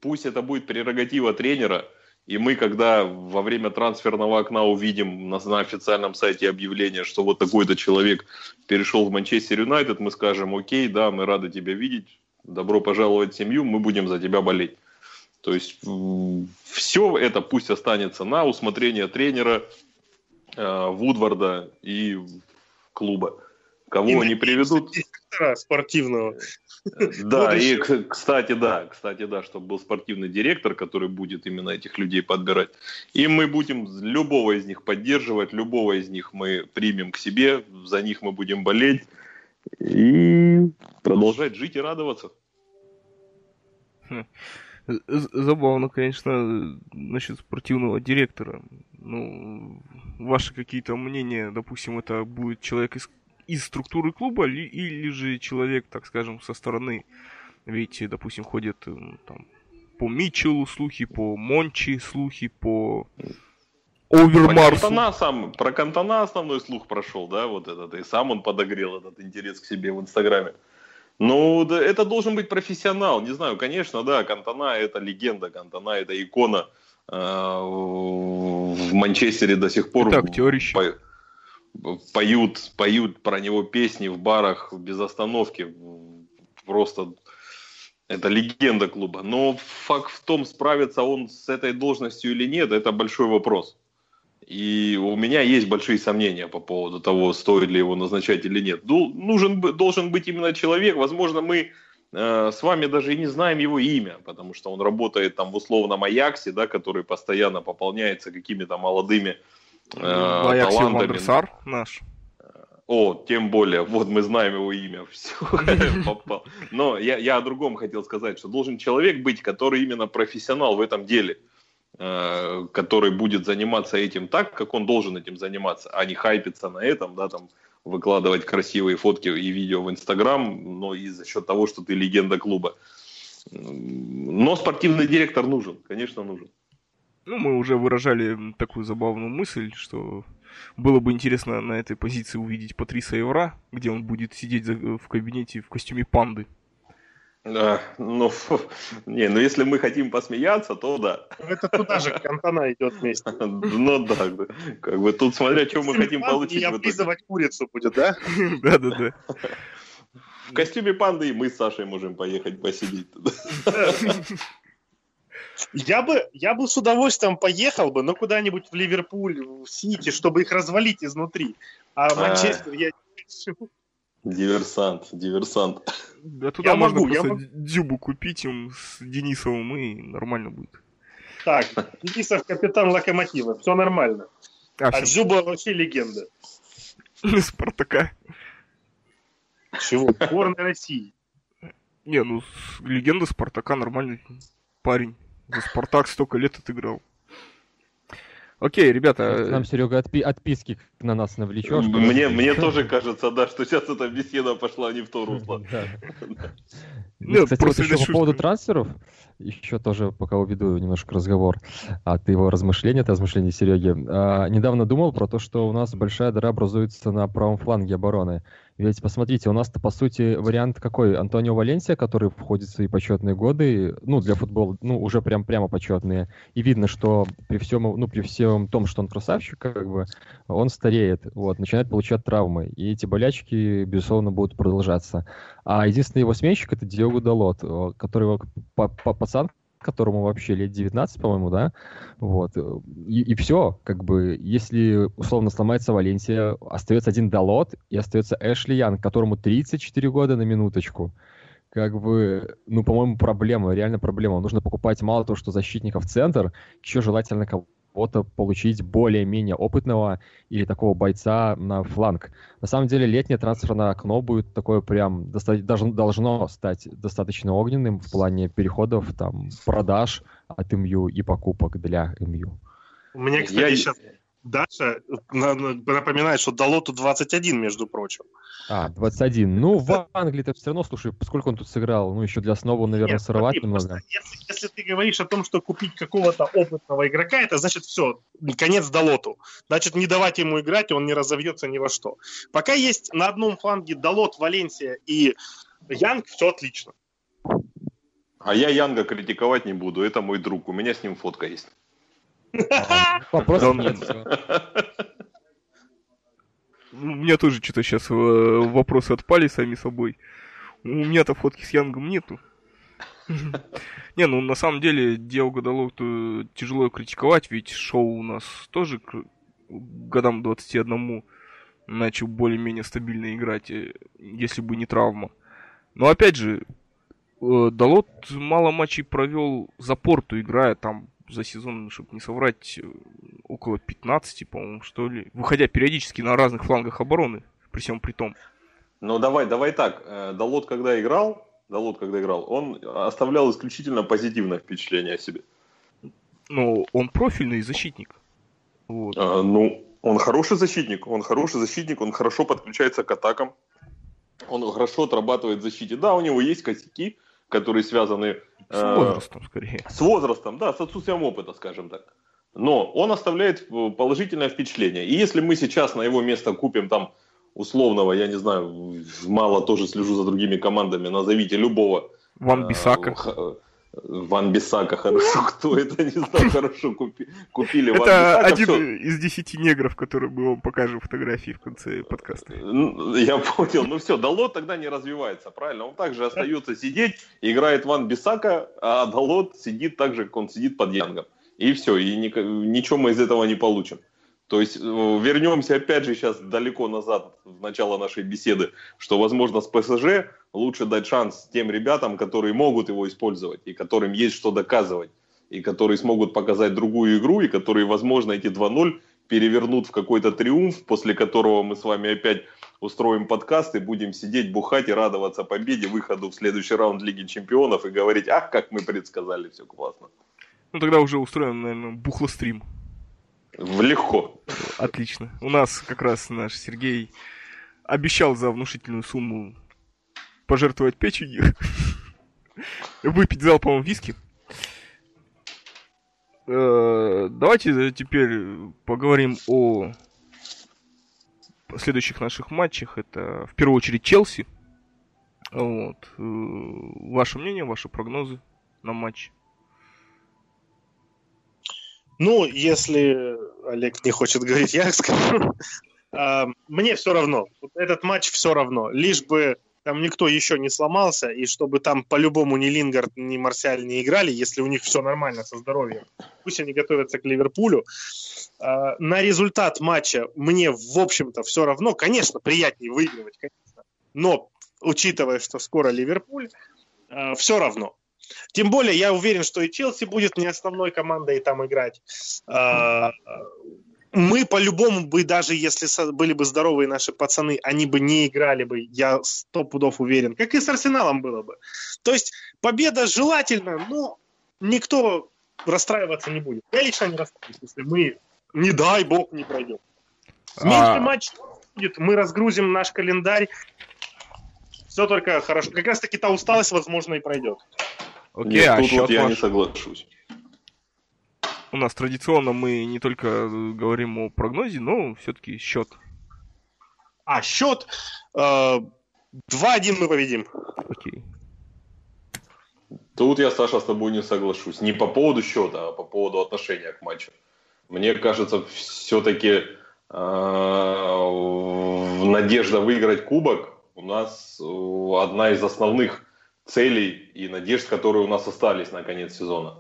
пусть это будет прерогатива тренера – и мы, когда во время трансферного окна увидим на, на официальном сайте объявление, что вот такой-то человек перешел в Манчестер Юнайтед, мы скажем, окей, да, мы рады тебя видеть, добро пожаловать в семью, мы будем за тебя болеть. То есть все это пусть останется на усмотрение тренера, э, Вудварда и клуба. Кого и они приведут? Спортивного. Да, и, кстати, да, кстати, да, чтобы был спортивный директор, который будет именно этих людей подбирать. И мы будем любого из них поддерживать, любого из них мы примем к себе, за них мы будем болеть и продолжать жить и радоваться. Забавно, конечно, насчет спортивного директора. Ну, ваши какие-то мнения, допустим, это будет человек из из структуры клуба, или же человек, так скажем, со стороны. Ведь, допустим, ходят там, по Митчеллу слухи, по Мончи слухи, по Овермарсу. Про Кантона, сам, про Кантона основной слух прошел, да, вот этот, и сам он подогрел этот интерес к себе в Инстаграме. Ну, да, это должен быть профессионал, не знаю, конечно, да, Кантона это легенда, Кантона это икона э, в Манчестере до сих пор. Так, теорище поют, поют про него песни в барах без остановки. Просто Это легенда клуба. Но факт в том, справится он с этой должностью или нет, это большой вопрос. И у меня есть большие сомнения по поводу того, стоит ли его назначать или нет. Нужен, должен быть именно человек. Возможно, мы э, с вами даже и не знаем его имя, потому что он работает там в условном Аяксе, да, который постоянно пополняется какими-то молодыми э, талантами. Наш. О, тем более, вот мы знаем его имя, все, попал. Но я, я о другом хотел сказать, что должен человек быть, который именно профессионал в этом деле, э, который будет заниматься этим так, как он должен этим заниматься, а не хайпиться на этом, да, там, выкладывать красивые фотки и видео в Инстаграм, но и за счет того, что ты легенда клуба. Но спортивный директор нужен, конечно, нужен. Ну, мы уже выражали такую забавную мысль, что было бы интересно на этой позиции увидеть Патриса Евра, где он будет сидеть в кабинете в костюме панды. Да, ну, не, ну если мы хотим посмеяться, то да. Это туда же Кантана идет вместе. Ну да, как бы тут смотря, что мы хотим получить. И облизывать курицу будет, да? Да, да, да. В костюме панды и мы с Сашей можем поехать посидеть. Я бы, я бы с удовольствием поехал бы, но куда-нибудь в Ливерпуль, в Сити, чтобы их развалить изнутри. А, а. Манчестер я Диверсант, диверсант. Да туда я можно могу, просто я могу. Дюбу купить им с Денисовым и нормально будет. Так, Денисов капитан Локомотива, все нормально. А, а Дзюба вообще легенда. Спартака. Чего? Сборная России. Не, ну, легенда Спартака нормальный парень. За Спартак столько лет отыграл. Окей, ребята. Нам, Серега, отпи- отписки на нас навлечешь. Мне, мне тоже кажется, да, что сейчас эта беседа пошла не в то русло. Ну, кстати, вот еще по поводу трансферов, еще тоже пока уведу немножко разговор от его размышления, от размышлений Сереги. А, недавно думал про то, что у нас большая дыра образуется на правом фланге обороны. Ведь посмотрите, у нас-то по сути вариант какой? Антонио Валенсия, который входит в свои почетные годы, ну, для футбола, ну, уже прям прямо почетные. И видно, что при всем, ну, при всем том, что он красавчик, как бы, он стареет, вот, начинает получать травмы. И эти болячки, безусловно, будут продолжаться. А единственный его сменщик это Диогу Далот, который пацан, которому вообще лет 19, по-моему, да, вот, и, и все, как бы, если условно сломается Валенсия, остается один Далот и остается Эшли Ян, которому 34 года на минуточку, как бы, ну, по-моему, проблема, реально проблема. Нужно покупать мало того, что защитников центр, еще желательно кого кого-то получить более-менее опытного или такого бойца на фланг. На самом деле летнее трансферное окно будет такое прям, даже должно стать достаточно огненным в плане переходов, там, продаж от МЮ и покупок для МЮ. У меня, кстати, Я... сейчас Даша напоминает, что Далоту 21, между прочим. А, 21. Ну, в Англии-то все равно, слушай, сколько он тут сыграл? Ну, еще для основы, наверное, Нет, сорвать смотри, немного. Если, если ты говоришь о том, что купить какого-то опытного игрока, это значит все, конец Далоту. Значит, не давать ему играть, он не разовьется ни во что. Пока есть на одном фланге Далот, Валенсия и Янг, все отлично. А я Янга критиковать не буду, это мой друг, у меня с ним фотка есть. Вопросов нет. У меня тоже что-то сейчас э, вопросы отпали сами собой. У меня-то фотки с Янгом нету. Не, ну на самом деле Диого Далоту тяжело критиковать, ведь шоу у нас тоже к годам 21 начал более-менее стабильно играть, э, если бы не травма. Но опять же, э, Далот мало матчей провел за порту, играя там за сезон, чтобы не соврать, э, около 15, по-моему, что ли. Выходя периодически на разных флангах обороны, при всем при том. Ну, давай, давай так. Э, Далот, когда играл, Далот, когда играл, он оставлял исключительно позитивное впечатление о себе. Ну, он профильный защитник. Вот. А, ну, он хороший защитник, он хороший защитник, он хорошо подключается к атакам, он хорошо отрабатывает в защите. Да, у него есть косяки, которые связаны с э, возрастом, скорее. С возрастом, да, с отсутствием опыта, скажем так. Но он оставляет положительное впечатление. И если мы сейчас на его место купим там условного, я не знаю, мало тоже слежу за другими командами, назовите любого. Ван э, Бисака. Ван Бисака хорошо, кто это, не знаю, хорошо купи, купили Ван Это один все. из десяти негров, который мы вам покажем фотографии в конце подкаста. Я понял, ну все, Далот тогда не развивается, правильно? Он также остается сидеть, играет Ван Бисака, а Далот сидит так же, как он сидит под Янгом. И все, и ничего мы из этого не получим. То есть э, вернемся опять же сейчас далеко назад, в начало нашей беседы, что, возможно, с ПСЖ лучше дать шанс тем ребятам, которые могут его использовать, и которым есть что доказывать, и которые смогут показать другую игру, и которые, возможно, эти 2-0 перевернут в какой-то триумф, после которого мы с вами опять устроим подкаст и будем сидеть, бухать и радоваться победе, выходу в следующий раунд Лиги Чемпионов и говорить, ах, как мы предсказали, все классно. Ну тогда уже устроим, наверное, бухлострим. Легко. Отлично. У нас как раз наш Сергей обещал за внушительную сумму пожертвовать печенью, выпить залпом виски. Э, давайте теперь поговорим о следующих наших матчах. Это в первую очередь Челси. Вот. Э, ваше мнение, ваши прогнозы на матч? Ну, если Олег не хочет говорить, я скажу. А, мне все равно. Этот матч все равно. Лишь бы там никто еще не сломался, и чтобы там по-любому ни Лингард, ни Марсиаль не играли, если у них все нормально со здоровьем. Пусть они готовятся к Ливерпулю. А, на результат матча мне, в общем-то, все равно. Конечно, приятнее выигрывать, конечно. Но, учитывая, что скоро Ливерпуль, а, все равно. Тем более, я уверен, что и Челси будет не основной командой там играть. А, мы по-любому бы, даже если были бы здоровые наши пацаны, они бы не играли бы, я сто пудов уверен. Как и с Арсеналом было бы. То есть победа желательно, но никто расстраиваться не будет. Я лично не расстраиваюсь, если мы, не дай бог, не пройдем. Меньше а... матч будет, мы разгрузим наш календарь, все только хорошо. Как раз таки та усталость, возможно, и пройдет. Окей, Нет, а тут вот я ваш... не соглашусь. У нас традиционно мы не только говорим о прогнозе, но все-таки счет. А, счет? Э, 2-1 мы победим. Окей. Тут я, Саша, с тобой не соглашусь. Не по поводу счета, а по поводу отношения к матчу. Мне кажется, все-таки э, надежда выиграть кубок у нас э, одна из основных целей и надежд, которые у нас остались на конец сезона.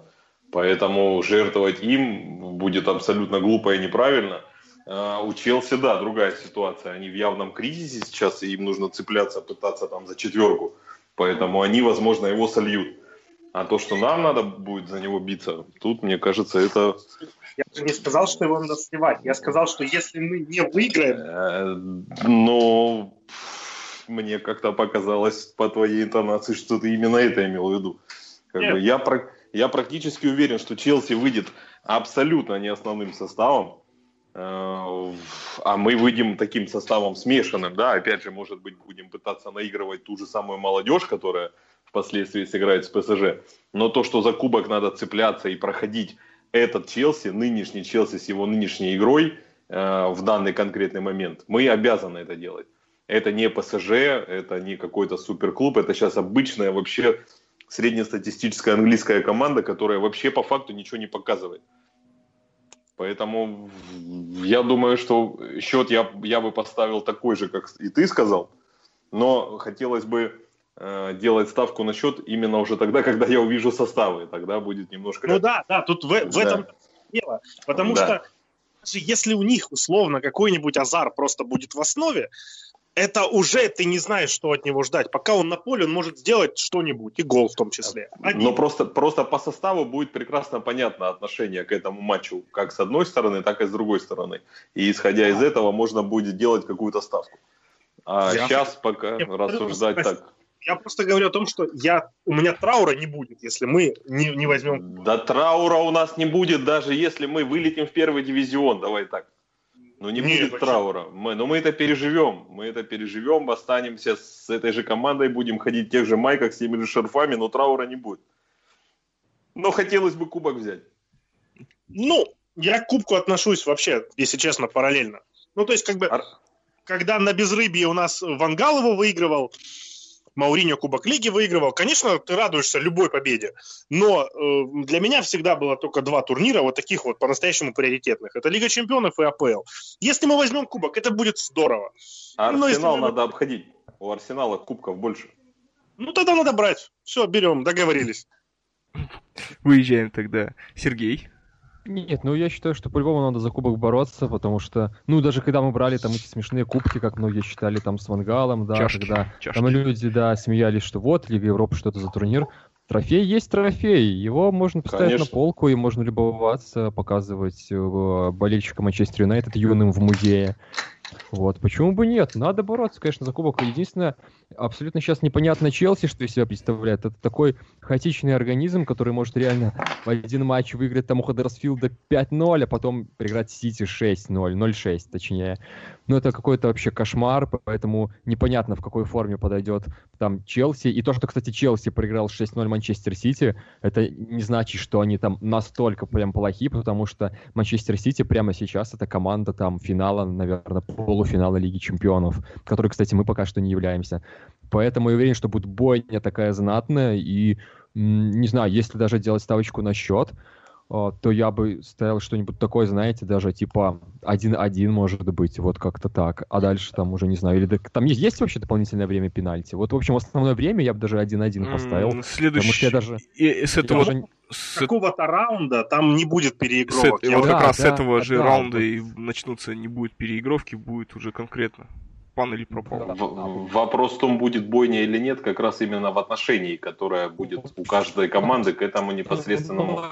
Поэтому жертвовать им будет абсолютно глупо и неправильно. А у Челси, да, другая ситуация. Они в явном кризисе сейчас, и им нужно цепляться, пытаться там за четверку. Поэтому они, возможно, его сольют. А то, что нам надо будет за него биться, тут, мне кажется, это... Я же не сказал, что его надо сливать. Я сказал, что если мы не выиграем... Э, но мне как-то показалось по твоей интонации, что ты именно это имел в виду. Как бы я, я практически уверен, что Челси выйдет абсолютно не основным составом, э, а мы выйдем таким составом смешанным, да, опять же, может быть, будем пытаться наигрывать ту же самую молодежь, которая впоследствии сыграет с ПСЖ, но то, что за кубок надо цепляться и проходить этот Челси, нынешний Челси с его нынешней игрой э, в данный конкретный момент, мы обязаны это делать. Это не ПСЖ, это не какой-то суперклуб, это сейчас обычная вообще среднестатистическая английская команда, которая вообще по факту ничего не показывает. Поэтому я думаю, что счет я, я бы поставил такой же, как и ты сказал. Но хотелось бы э, делать ставку на счет именно уже тогда, когда я увижу составы. Тогда будет немножко... Ну да, да, тут в, в да. этом дело. Потому да. что если у них условно какой-нибудь азар просто будет в основе, это уже ты не знаешь, что от него ждать. Пока он на поле, он может сделать что-нибудь, и гол в том числе. Один. Но просто, просто по составу будет прекрасно понятно отношение к этому матчу, как с одной стороны, так и с другой стороны. И исходя из этого можно будет делать какую-то ставку. А я сейчас пока я рассуждать так. Я просто говорю о том, что я, у меня траура не будет, если мы не, не возьмем... Да траура у нас не будет, даже если мы вылетим в первый дивизион, давай так. Ну не будет Нет, траура. Мы, но мы это переживем. Мы это переживем, останемся с этой же командой, будем ходить в тех же майках, с теми же шарфами, но траура не будет. Но хотелось бы кубок взять. Ну, я к кубку отношусь вообще, если честно, параллельно. Ну, то есть, как бы, Ар... когда на безрыбье у нас Вангалову выигрывал, Мауриньо Кубок Лиги выигрывал. Конечно, ты радуешься любой победе, но э, для меня всегда было только два турнира вот таких вот по-настоящему приоритетных. Это Лига Чемпионов и АПЛ. Если мы возьмем Кубок, это будет здорово. А Арсенал мы... надо обходить. У Арсенала кубков больше. Ну, тогда надо брать. Все, берем, договорились. Выезжаем тогда. Сергей? Нет, ну я считаю, что по-любому надо за кубок бороться, потому что, ну, даже когда мы брали там эти смешные кубки, как многие считали там с Вангалом, да, чашки, когда чашки. там люди, да, смеялись, что вот, Лига Европы, что это за турнир. Трофей есть трофей, его можно поставить Конечно. на полку, и можно любоваться, показывать э, болельщикам Манчестер Юнайтед юным в музее. Вот, почему бы нет? Надо бороться, конечно, за кубок. Единственное, абсолютно сейчас непонятно Челси, что из себя представляет. Это такой хаотичный организм, который может реально в один матч выиграть там у Хаддерсфилда 5-0, а потом проиграть Сити 6-0, 0-6 точнее. Ну, это какой-то вообще кошмар, поэтому непонятно, в какой форме подойдет там Челси. И то, что, кстати, Челси проиграл 6-0 Манчестер Сити, это не значит, что они там настолько прям плохи, потому что Манчестер Сити прямо сейчас это команда там финала, наверное, полуфинала Лиги Чемпионов, который, кстати, мы пока что не являемся. Поэтому я уверен, что будет бойня такая знатная, и не знаю, если даже делать ставочку на счет, то я бы ставил что-нибудь такое, знаете, даже типа 1-1, может быть, вот как-то так. А дальше там уже не знаю. Или там есть, есть вообще дополнительное время пенальти? Вот, в общем, основное время я бы даже 1-1 поставил. Следующий... Потому что я даже... И, с этого... Даже... С какого-то раунда там не будет переигровок. С, вот как раз да, с этого же да, раунда да. и начнутся, не будет переигровки, будет уже конкретно пан или пропал. В, вопрос в том, будет бойня или нет, как раз именно в отношении, которое будет у каждой команды к этому непосредственному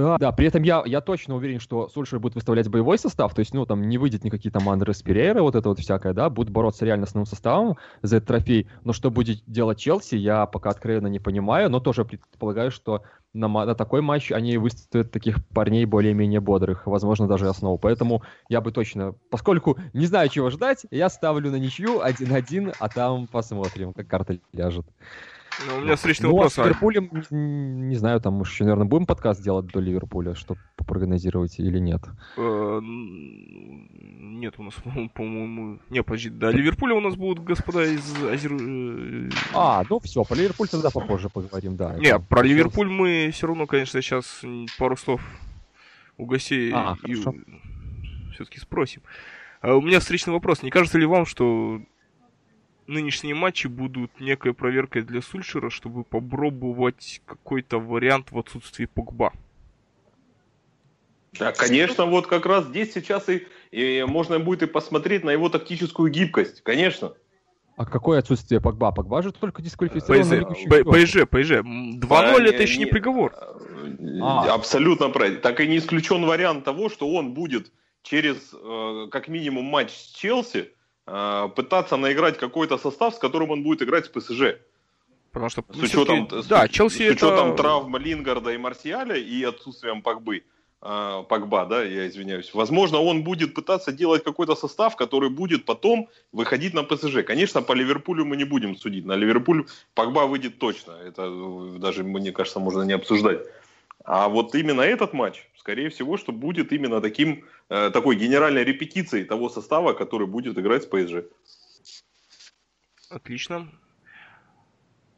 да, да, при этом я, я точно уверен, что Сульшер будет выставлять боевой состав, то есть, ну, там не выйдет никакие там Андрес Перейра, вот это вот всякое, да, будут бороться реально с новым составом за этот трофей, но что будет делать Челси, я пока откровенно не понимаю, но тоже предполагаю, что на, на такой матч они выставят таких парней более-менее бодрых, возможно, даже основу, поэтому я бы точно, поскольку не знаю, чего ждать, я ставлю на ничью 1-1, а там посмотрим, как карта ляжет. Ну, у меня встречный ну, вопрос. А с Ливерпулем, не знаю, там, может, еще, наверное, будем подкаст делать до Ливерпуля, чтобы попрогнозировать или нет? Э, нет, у нас, по-моему... Не, подожди, да, Ливерпуля у нас будут господа из Азер... Э, а, ну все, про Ливерпуль тогда попозже поговорим, да. Не, про Ливерпуль мы все равно, конечно, сейчас пару слов у гостей а, и все-таки спросим. А у меня встречный вопрос. Не кажется ли вам, что нынешние матчи будут некой проверкой для Сульшера, чтобы попробовать какой-то вариант в отсутствии Погба. Да, конечно, вот как раз здесь сейчас и, и можно будет и посмотреть на его тактическую гибкость, конечно. А какое отсутствие Погба? Погба же только дисквалифицирован ПСЖ, ПСЖ. 2-0 это еще не приговор. А. Абсолютно правильно. Так и не исключен вариант того, что он будет через э, как минимум матч с Челси Э, пытаться наиграть какой-то состав, с которым он будет играть с ПСЖ. Потому что с учетом, да, с, Челси с учетом это... травм Лингарда и Марсиаля и отсутствием Погбы. Э, Погба, да, я извиняюсь. Возможно, он будет пытаться делать какой-то состав, который будет потом выходить на ПСЖ. Конечно, по Ливерпулю мы не будем судить. На Ливерпуль Погба выйдет точно. Это даже, мне кажется, можно не обсуждать. А вот именно этот матч, скорее всего, что будет именно таким, э, такой генеральной репетицией того состава, который будет играть с ПСЖ. Отлично.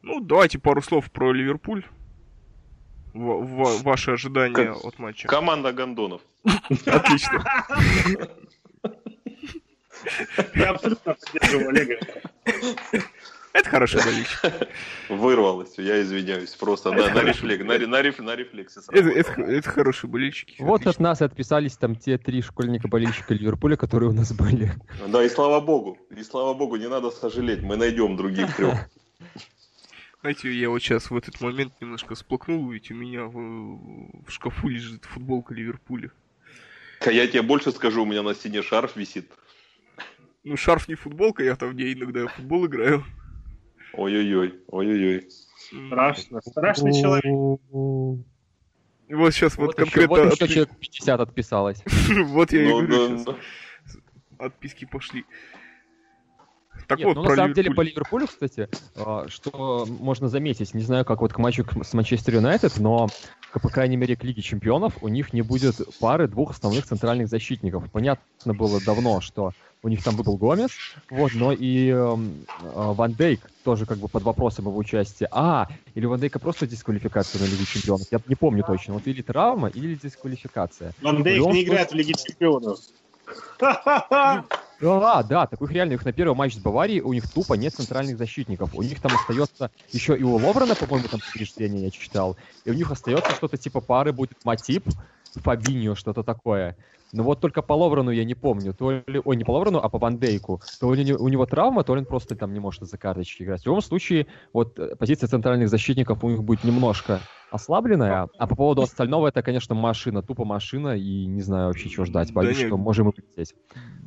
Ну, давайте пару слов про Ливерпуль. В, в, ваши ожидания как от матча. Команда гондонов. Отлично. Я абсолютно поддерживаю Олега. Это хороший болельщик. Вырвалось, я извиняюсь. Просто на, на, рефлекс, на, на, реф, на рефлексе. Это, это, это хорошие болельщики. Вот Отлично. от нас отписались там те три школьника-болельщика Ливерпуля, которые у нас были. Да, и слава богу. И слава богу, не надо сожалеть. Мы найдем других трех. Знаете, я вот сейчас в этот момент немножко сплакнул, ведь у меня в, в шкафу лежит футболка Ливерпуля. А я тебе больше скажу, у меня на стене шарф висит. Ну, шарф не футболка, я там где иногда в футбол играю. Ой-ой-ой, ой-ой-ой. Страшно, страшный человек. Вот сейчас вот, вот конкретно... вот еще человек 50 отписалось. Вот я и ну говорю сейчас. Отписки пошли. Так Нет, вот, ну, на самом Ливерпуль. деле по Ливерпулю, кстати, а, что можно заметить, не знаю, как вот к матчу с Манчестер Юнайтед, но, по крайней мере, к Лиге Чемпионов у них не будет пары двух основных центральных защитников. Понятно было давно, что у них там был Гомес, вот, но и э, Ван Дейк тоже как бы под вопросом его участия. А, или Ван Дейка просто дисквалификация на Лиге Чемпионов, я не помню точно, вот или травма, или дисквалификация. Ван Дейк не играет в Лиге Чемпионов. Да, да, так у них реально, их на первый матч с Баварией, у них тупо нет центральных защитников. У них там остается еще и у Ловрена, по-моему, там повреждение я читал. И у них остается что-то типа пары будет Матип, Фабиньо, что-то такое. Но вот только по Ловрену я не помню. То ли, ой, не по Ловрену, а по Вандейку. То ли у него травма, то ли он просто там не может за карточки играть. В любом случае, вот э, позиция центральных защитников у них будет немножко ослабленная. А по поводу остального, это, конечно, машина, тупо машина, и не знаю вообще, чего ждать. Боюсь, да что можем и полететь.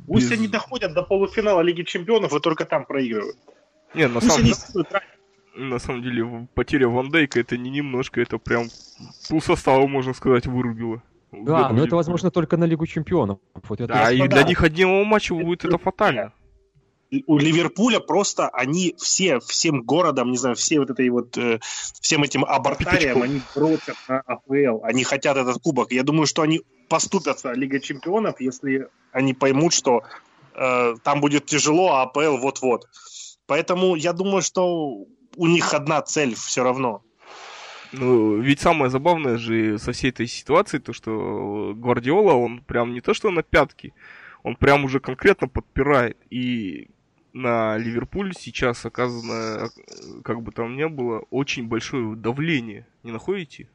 Пусть Без... они доходят до полуфинала Лиги Чемпионов и только там проигрывают. Не, на самом деле... На самом деле, потеря Ван Дейка это не немножко, это прям пол состава, можно сказать, вырубило. Да, но это возможно только на Лигу Чемпионов. Вот это да, и для них одного матча будет это фатально. У Ливерпуля просто они все, всем городом, не знаю, все вот этой вот, э, всем этим абортариям, они бросят на АПЛ, они хотят этот кубок. Я думаю, что они поступятся Лига Чемпионов, если они поймут, что э, там будет тяжело, а АПЛ вот-вот. Поэтому я думаю, что у них одна цель все равно. Ну, ведь самое забавное же со всей этой ситуации, то, что Гвардиола, он прям не то, что на пятки, он прям уже конкретно подпирает. И на Ливерпуль сейчас оказано, как бы там ни было, очень большое давление. Не находите?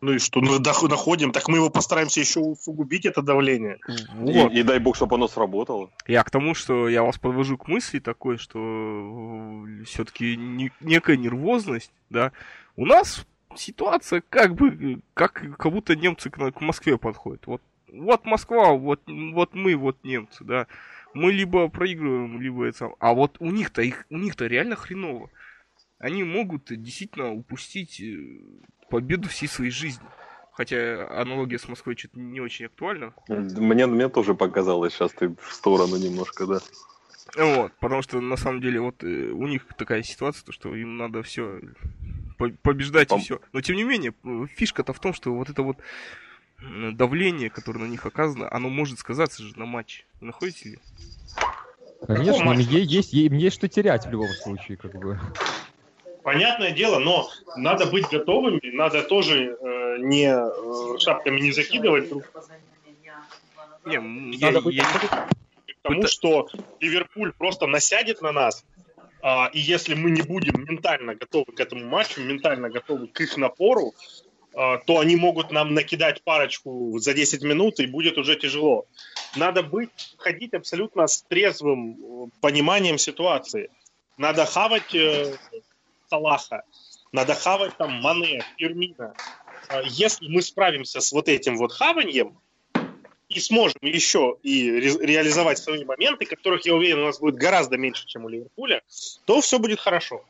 Ну и что, ну находим, так мы его постараемся еще усугубить, это давление. Вот. И, и дай бог, чтобы оно сработало. Я к тому, что я вас подвожу к мысли такой, что э, все-таки не, некая нервозность, да, у нас ситуация как бы, как, как будто немцы к, к Москве подходят. Вот, вот Москва, вот, вот мы, вот немцы, да. Мы либо проигрываем, либо это... А вот у них-то, их, у них-то реально хреново. Они могут действительно упустить э, победу всей своей жизни. Хотя аналогия с Москвой что-то не очень актуальна. Мне, мне тоже показалось, сейчас ты в сторону немножко, да. Вот, потому что на самом деле вот э, у них такая ситуация, то, что им надо все побеждать Пом... и все. Но тем не менее, фишка-то в том, что вот это вот давление, которое на них оказано, оно может сказаться же на матче. Вы находите ли? Конечно, им есть, им есть что терять в любом случае, как бы. Понятное дело, но надо быть готовыми, надо тоже э, не э, шапками не закидывать. Не, надо я, быть я... готовым к тому, что Ливерпуль просто насядет на нас, и если мы не будем ментально готовы к этому матчу, ментально готовы к их напору, а, то они могут нам накидать парочку за 10 минут, и будет уже тяжело. Надо быть, ходить абсолютно с трезвым э, пониманием ситуации. Надо хавать э, Салаха, надо хавать там Мане, Фермина. А, если мы справимся с вот этим вот хаваньем, и сможем еще и ре- реализовать свои моменты, которых, я уверен, у нас будет гораздо меньше, чем у Ливерпуля, то все будет хорошо.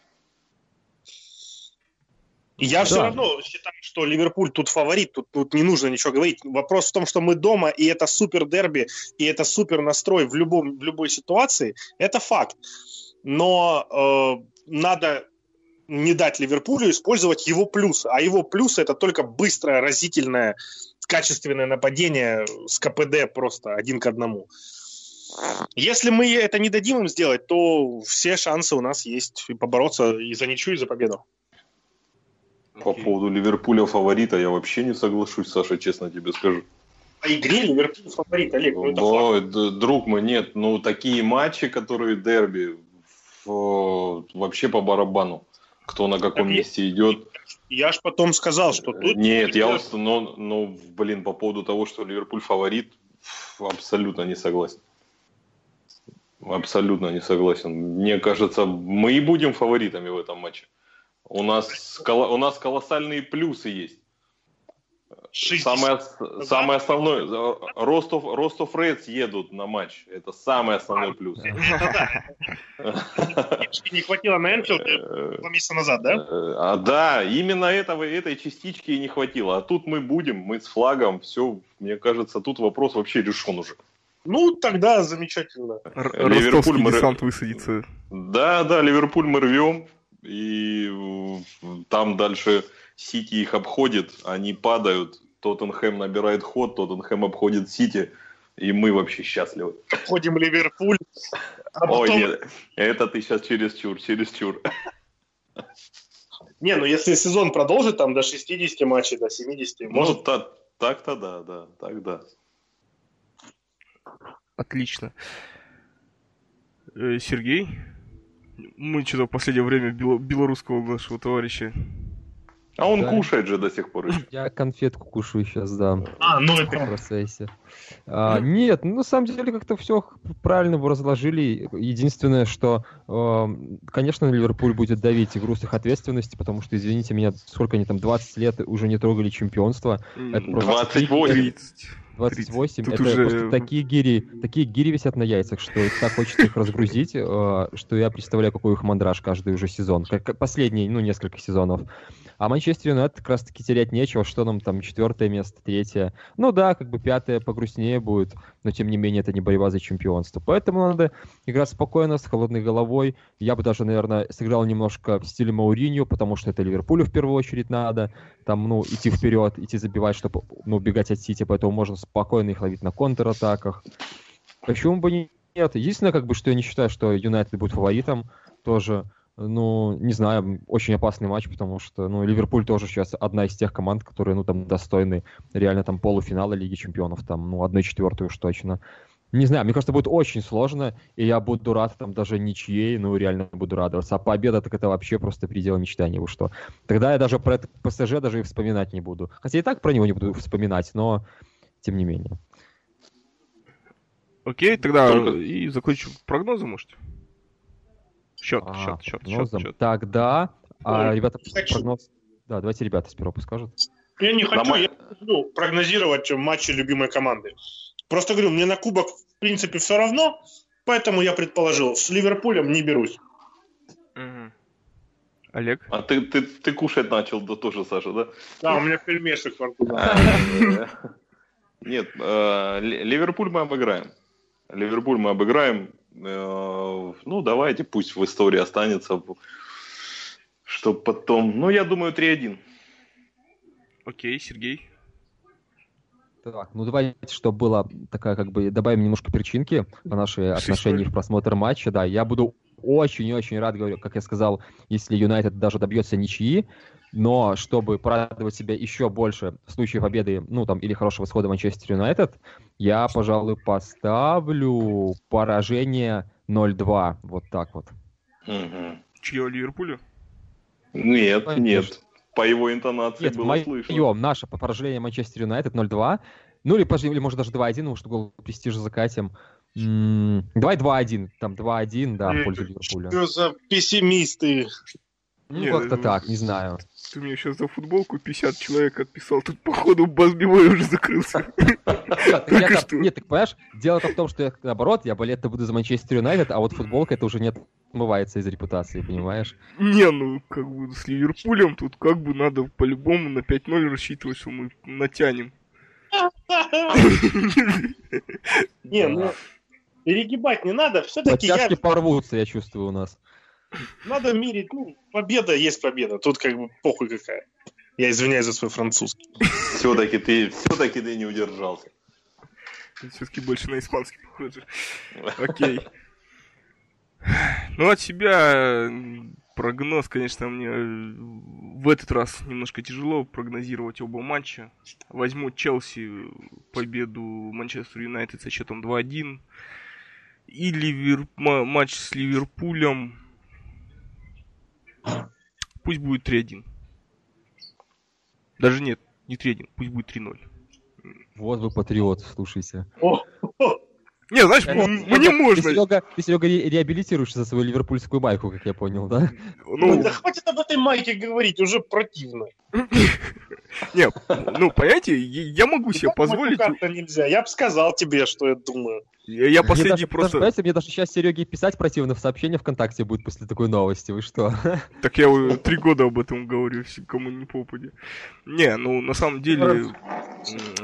Я да. все равно считаю, что Ливерпуль тут фаворит, тут, тут не нужно ничего говорить. Вопрос в том, что мы дома, и это супер дерби, и это супер настрой в, любом, в любой ситуации, это факт. Но э, надо не дать Ливерпулю использовать его плюсы. А его плюсы это только быстрое, разительное качественное нападение с КПД просто один к одному. Если мы это не дадим им сделать, то все шансы у нас есть побороться и за ничью, и за победу. По поводу Ливерпуля фаворита я вообще не соглашусь, Саша, честно тебе скажу. По игре Ливерпуль фаворит, Олег. Ну, Но, друг мой, нет. Ну, такие матчи, которые дерби, вообще по барабану. Кто на каком так месте идет. Я ж потом сказал, что тут... Нет, я но, но, блин, по поводу того, что Ливерпуль фаворит, абсолютно не согласен. Абсолютно не согласен. Мне кажется, мы и будем фаворитами в этом матче. У нас, у нас колоссальные плюсы есть. Самое, самое основное, Ростов, Ростов Рейдс едут на матч. Это самый основной плюс. Не хватило на Энфилде э, два месяца назад, да? Э, а, да, именно этого, этой частички и не хватило. А тут мы будем, мы с флагом, все, мне кажется, тут вопрос вообще решен уже. Ну, тогда замечательно. Ливерпуль мы... десант высадится. Да, да, Ливерпуль мы рвем. И там дальше Сити их обходит, они падают, Тоттенхэм набирает ход, Тоттенхэм обходит Сити, и мы вообще счастливы. Обходим Ливерпуль. А потом... Ой, нет, это ты сейчас через чур, через чур. Не, ну если сезон продолжит там до 60 матчей, до 70, ну, может... Так, так-то да, да, так да. Отлично. Э, Сергей? Мы что-то в последнее время белорусского нашего товарища а он да. кушает же до сих пор еще. Я конфетку кушаю сейчас, да. А, ну это... В процессе. А, нет, ну, на самом деле как-то все правильно вы разложили. Единственное, что, э, конечно, Ливерпуль будет давить игру с их ответственности, потому что, извините меня, сколько они там, 20 лет уже не трогали чемпионство. Это 28. 28. Тут это уже... просто такие гири, такие гири висят на яйцах, что так хочется их разгрузить, э, что я представляю, какой их мандраж каждый уже сезон. Как последний, ну, несколько сезонов. А Манчестер Юнайтед как раз-таки терять нечего, что нам там четвертое место, третье. Ну да, как бы пятое погрустнее будет, но тем не менее это не борьба за чемпионство. Поэтому надо играть спокойно, с холодной головой. Я бы даже, наверное, сыграл немножко в стиле Мауриньо, потому что это Ливерпулю в первую очередь надо. Там, ну, идти вперед, идти забивать, чтобы, ну, убегать от Сити, поэтому можно спокойно их ловить на контратаках. Почему бы нет? Единственное, как бы, что я не считаю, что Юнайтед будет фаворитом тоже ну, не знаю, очень опасный матч, потому что, ну, Ливерпуль тоже сейчас одна из тех команд, которые, ну, там, достойны реально там полуфинала Лиги Чемпионов, там, ну, одной четвертой уж точно. Не знаю, мне кажется, будет очень сложно, и я буду рад там даже ничьей, ну, реально буду радоваться. А победа, так это вообще просто предел мечтаний, вы что. Тогда я даже про ПСЖ даже и вспоминать не буду. Хотя и так про него не буду вспоминать, но тем не менее. Окей, тогда Только... и закончим прогнозы, может? Счет, а, счет, счет, счет, счет. Тогда, а, ребята, прогноз... Да, давайте ребята сперва пусть скажут. Я не хочу, Дома... я ну, прогнозировать матчи любимой команды. Просто говорю, мне на кубок, в принципе, все равно, поэтому я предположил, с Ливерпулем не берусь. Угу. Олег? А ты, ты, ты кушать начал, да тоже, Саша, да? Да, у меня пельмешек во рту. Нет, э, Ливерпуль мы обыграем. Ливерпуль мы обыграем. Э, ну, давайте, пусть в истории останется, чтобы потом... Ну, я думаю, 3-1. Окей, Сергей. Так, ну давайте, чтобы было такая, как бы, добавим немножко перчинки по нашей отношении в просмотр матча. Да, я буду очень-очень рад, говорю, как я сказал, если Юнайтед даже добьется ничьи, но чтобы порадовать себя еще больше в случае победы, ну там, или хорошего исхода Манчестер Юнайтед, я, пожалуй, поставлю поражение 0-2. Вот так вот. Угу. Чье Ливерпуля? Нет, Конечно. нет. По его интонации нет, было мое, слышно. наше по поражению Манчестер Юнайтед 0-2. Ну или, или может даже 2-1, потому что гол престижа закатим. Давай 2-1. Там 2-1, да, в пользу Ливерпуля. Что за пессимисты? Ну, как-то ну, так, не знаю. Ты мне сейчас за футболку 50 человек отписал. Тут, походу, Базбивой уже закрылся. Нет, так понимаешь, дело-то в том, что я, наоборот, я болеть-то буду за Манчестер Юнайтед, а вот футболка это уже не отмывается из репутации, понимаешь? Не, ну, как бы с Ливерпулем тут как бы надо по-любому на 5-0 рассчитывать, что мы натянем. Не, ну, перегибать не надо, все-таки я... порвутся, я чувствую, у нас. Надо мерить, ну, победа есть победа. Тут как бы похуй какая. Я извиняюсь за свой французский. Все-таки ты, все-таки ты не удержался. Все-таки больше на испанский похоже. Окей. Ну, от себя прогноз, конечно, мне в этот раз немножко тяжело прогнозировать оба матча. Возьму Челси победу Манчестер Юнайтед со счетом 2-1. И ливер... матч с Ливерпулем Пусть будет 3-1. Даже нет, не 3-1, пусть будет 3-0. Вот вы патриот, слушайте. Не, знаешь, э, мне можно. Ты, Серега, ты, Серега, реабилитируешься за свою ливерпульскую майку, как я понял, да? Ну, да хватит об этой майке говорить, уже противно. Не, ну, понимаете, я могу себе позволить... нельзя. Я бы сказал тебе, что я думаю. Я, последний просто... Даже, мне даже сейчас Сереге писать противно в сообщения ВКонтакте будет после такой новости, вы что? Так я три года об этом говорю, кому не попади. Не, ну, на самом деле,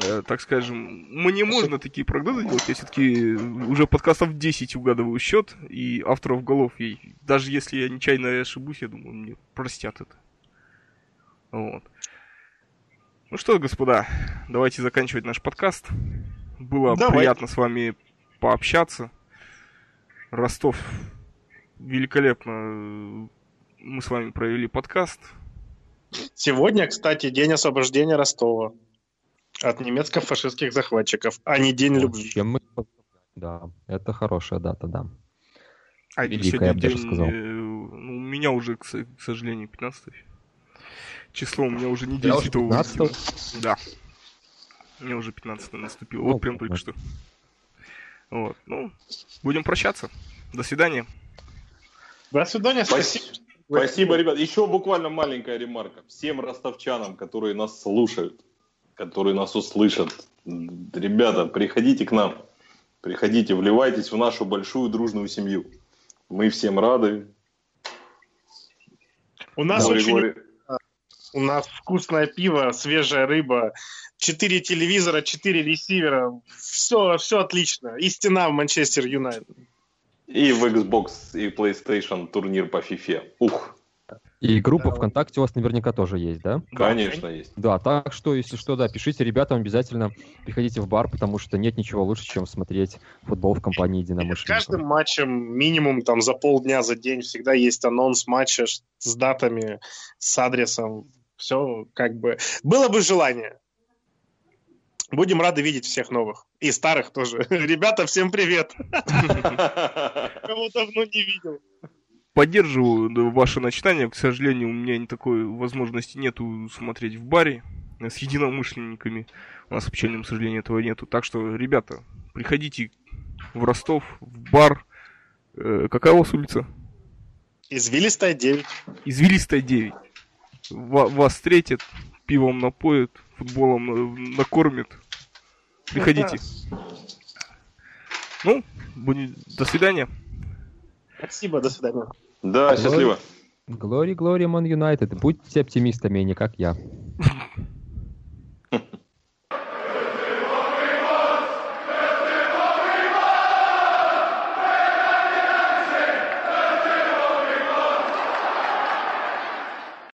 э, так скажем, мне можно такие прогнозы делать, я все-таки уже подкастов 10 угадываю счет, и авторов голов, и даже если я нечаянно ошибусь, я думаю, мне простят это. Вот. Ну что, господа, давайте заканчивать наш подкаст. Было Давай. приятно с вами пообщаться. Ростов великолепно мы с вами провели подкаст. Сегодня, кстати, день освобождения Ростова от немецко-фашистских захватчиков, а не день любви. Чем мы... Да, это хорошая дата, да. А Великая, я бы даже сказал. Э, ну, у меня уже, к, сожалению, 15 число у меня уже не 10 15 Да. У меня уже 15 наступило. Ну, вот прям только что. Вот. Ну, будем прощаться. До свидания. До свидания. Спасибо. Спасибо, ребят. Еще буквально маленькая ремарка. Всем ростовчанам, которые нас слушают, которые нас услышат. Ребята, приходите к нам. Приходите, вливайтесь в нашу большую дружную семью. Мы всем рады. У нас Гори, очень... У нас вкусное пиво, свежая рыба, четыре телевизора, четыре ресивера. Все, все отлично. И стена в Манчестер Юнайтед. И в Xbox и PlayStation турнир по FIFA. Ух. И группа да, ВКонтакте у вас наверняка тоже есть, да? Конечно, есть. Да, так что, если что, да, пишите ребятам, обязательно приходите в бар, потому что нет ничего лучше, чем смотреть футбол в компании единомышленников. Каждым матчем минимум там за полдня, за день всегда есть анонс матча с датами, с адресом. Все как бы... Было бы желание. Будем рады видеть всех новых. И старых тоже. Ребята, всем привет. Кого давно не видел. Поддерживаю ваше начинание. К сожалению, у меня такой возможности нету смотреть в баре с единомышленниками. У нас, к печальному сожалению, этого нету. Так что, ребята, приходите в Ростов, в бар. Э, какая у вас улица? Извилистая 9. Извилистая 9. Вас встретят, пивом напоят, футболом накормят. Приходите. Ну, будет... до свидания. Спасибо, до свидания. Да, счастливо. Глори, глори, Мон Юнайтед. Будьте оптимистами, а не как я.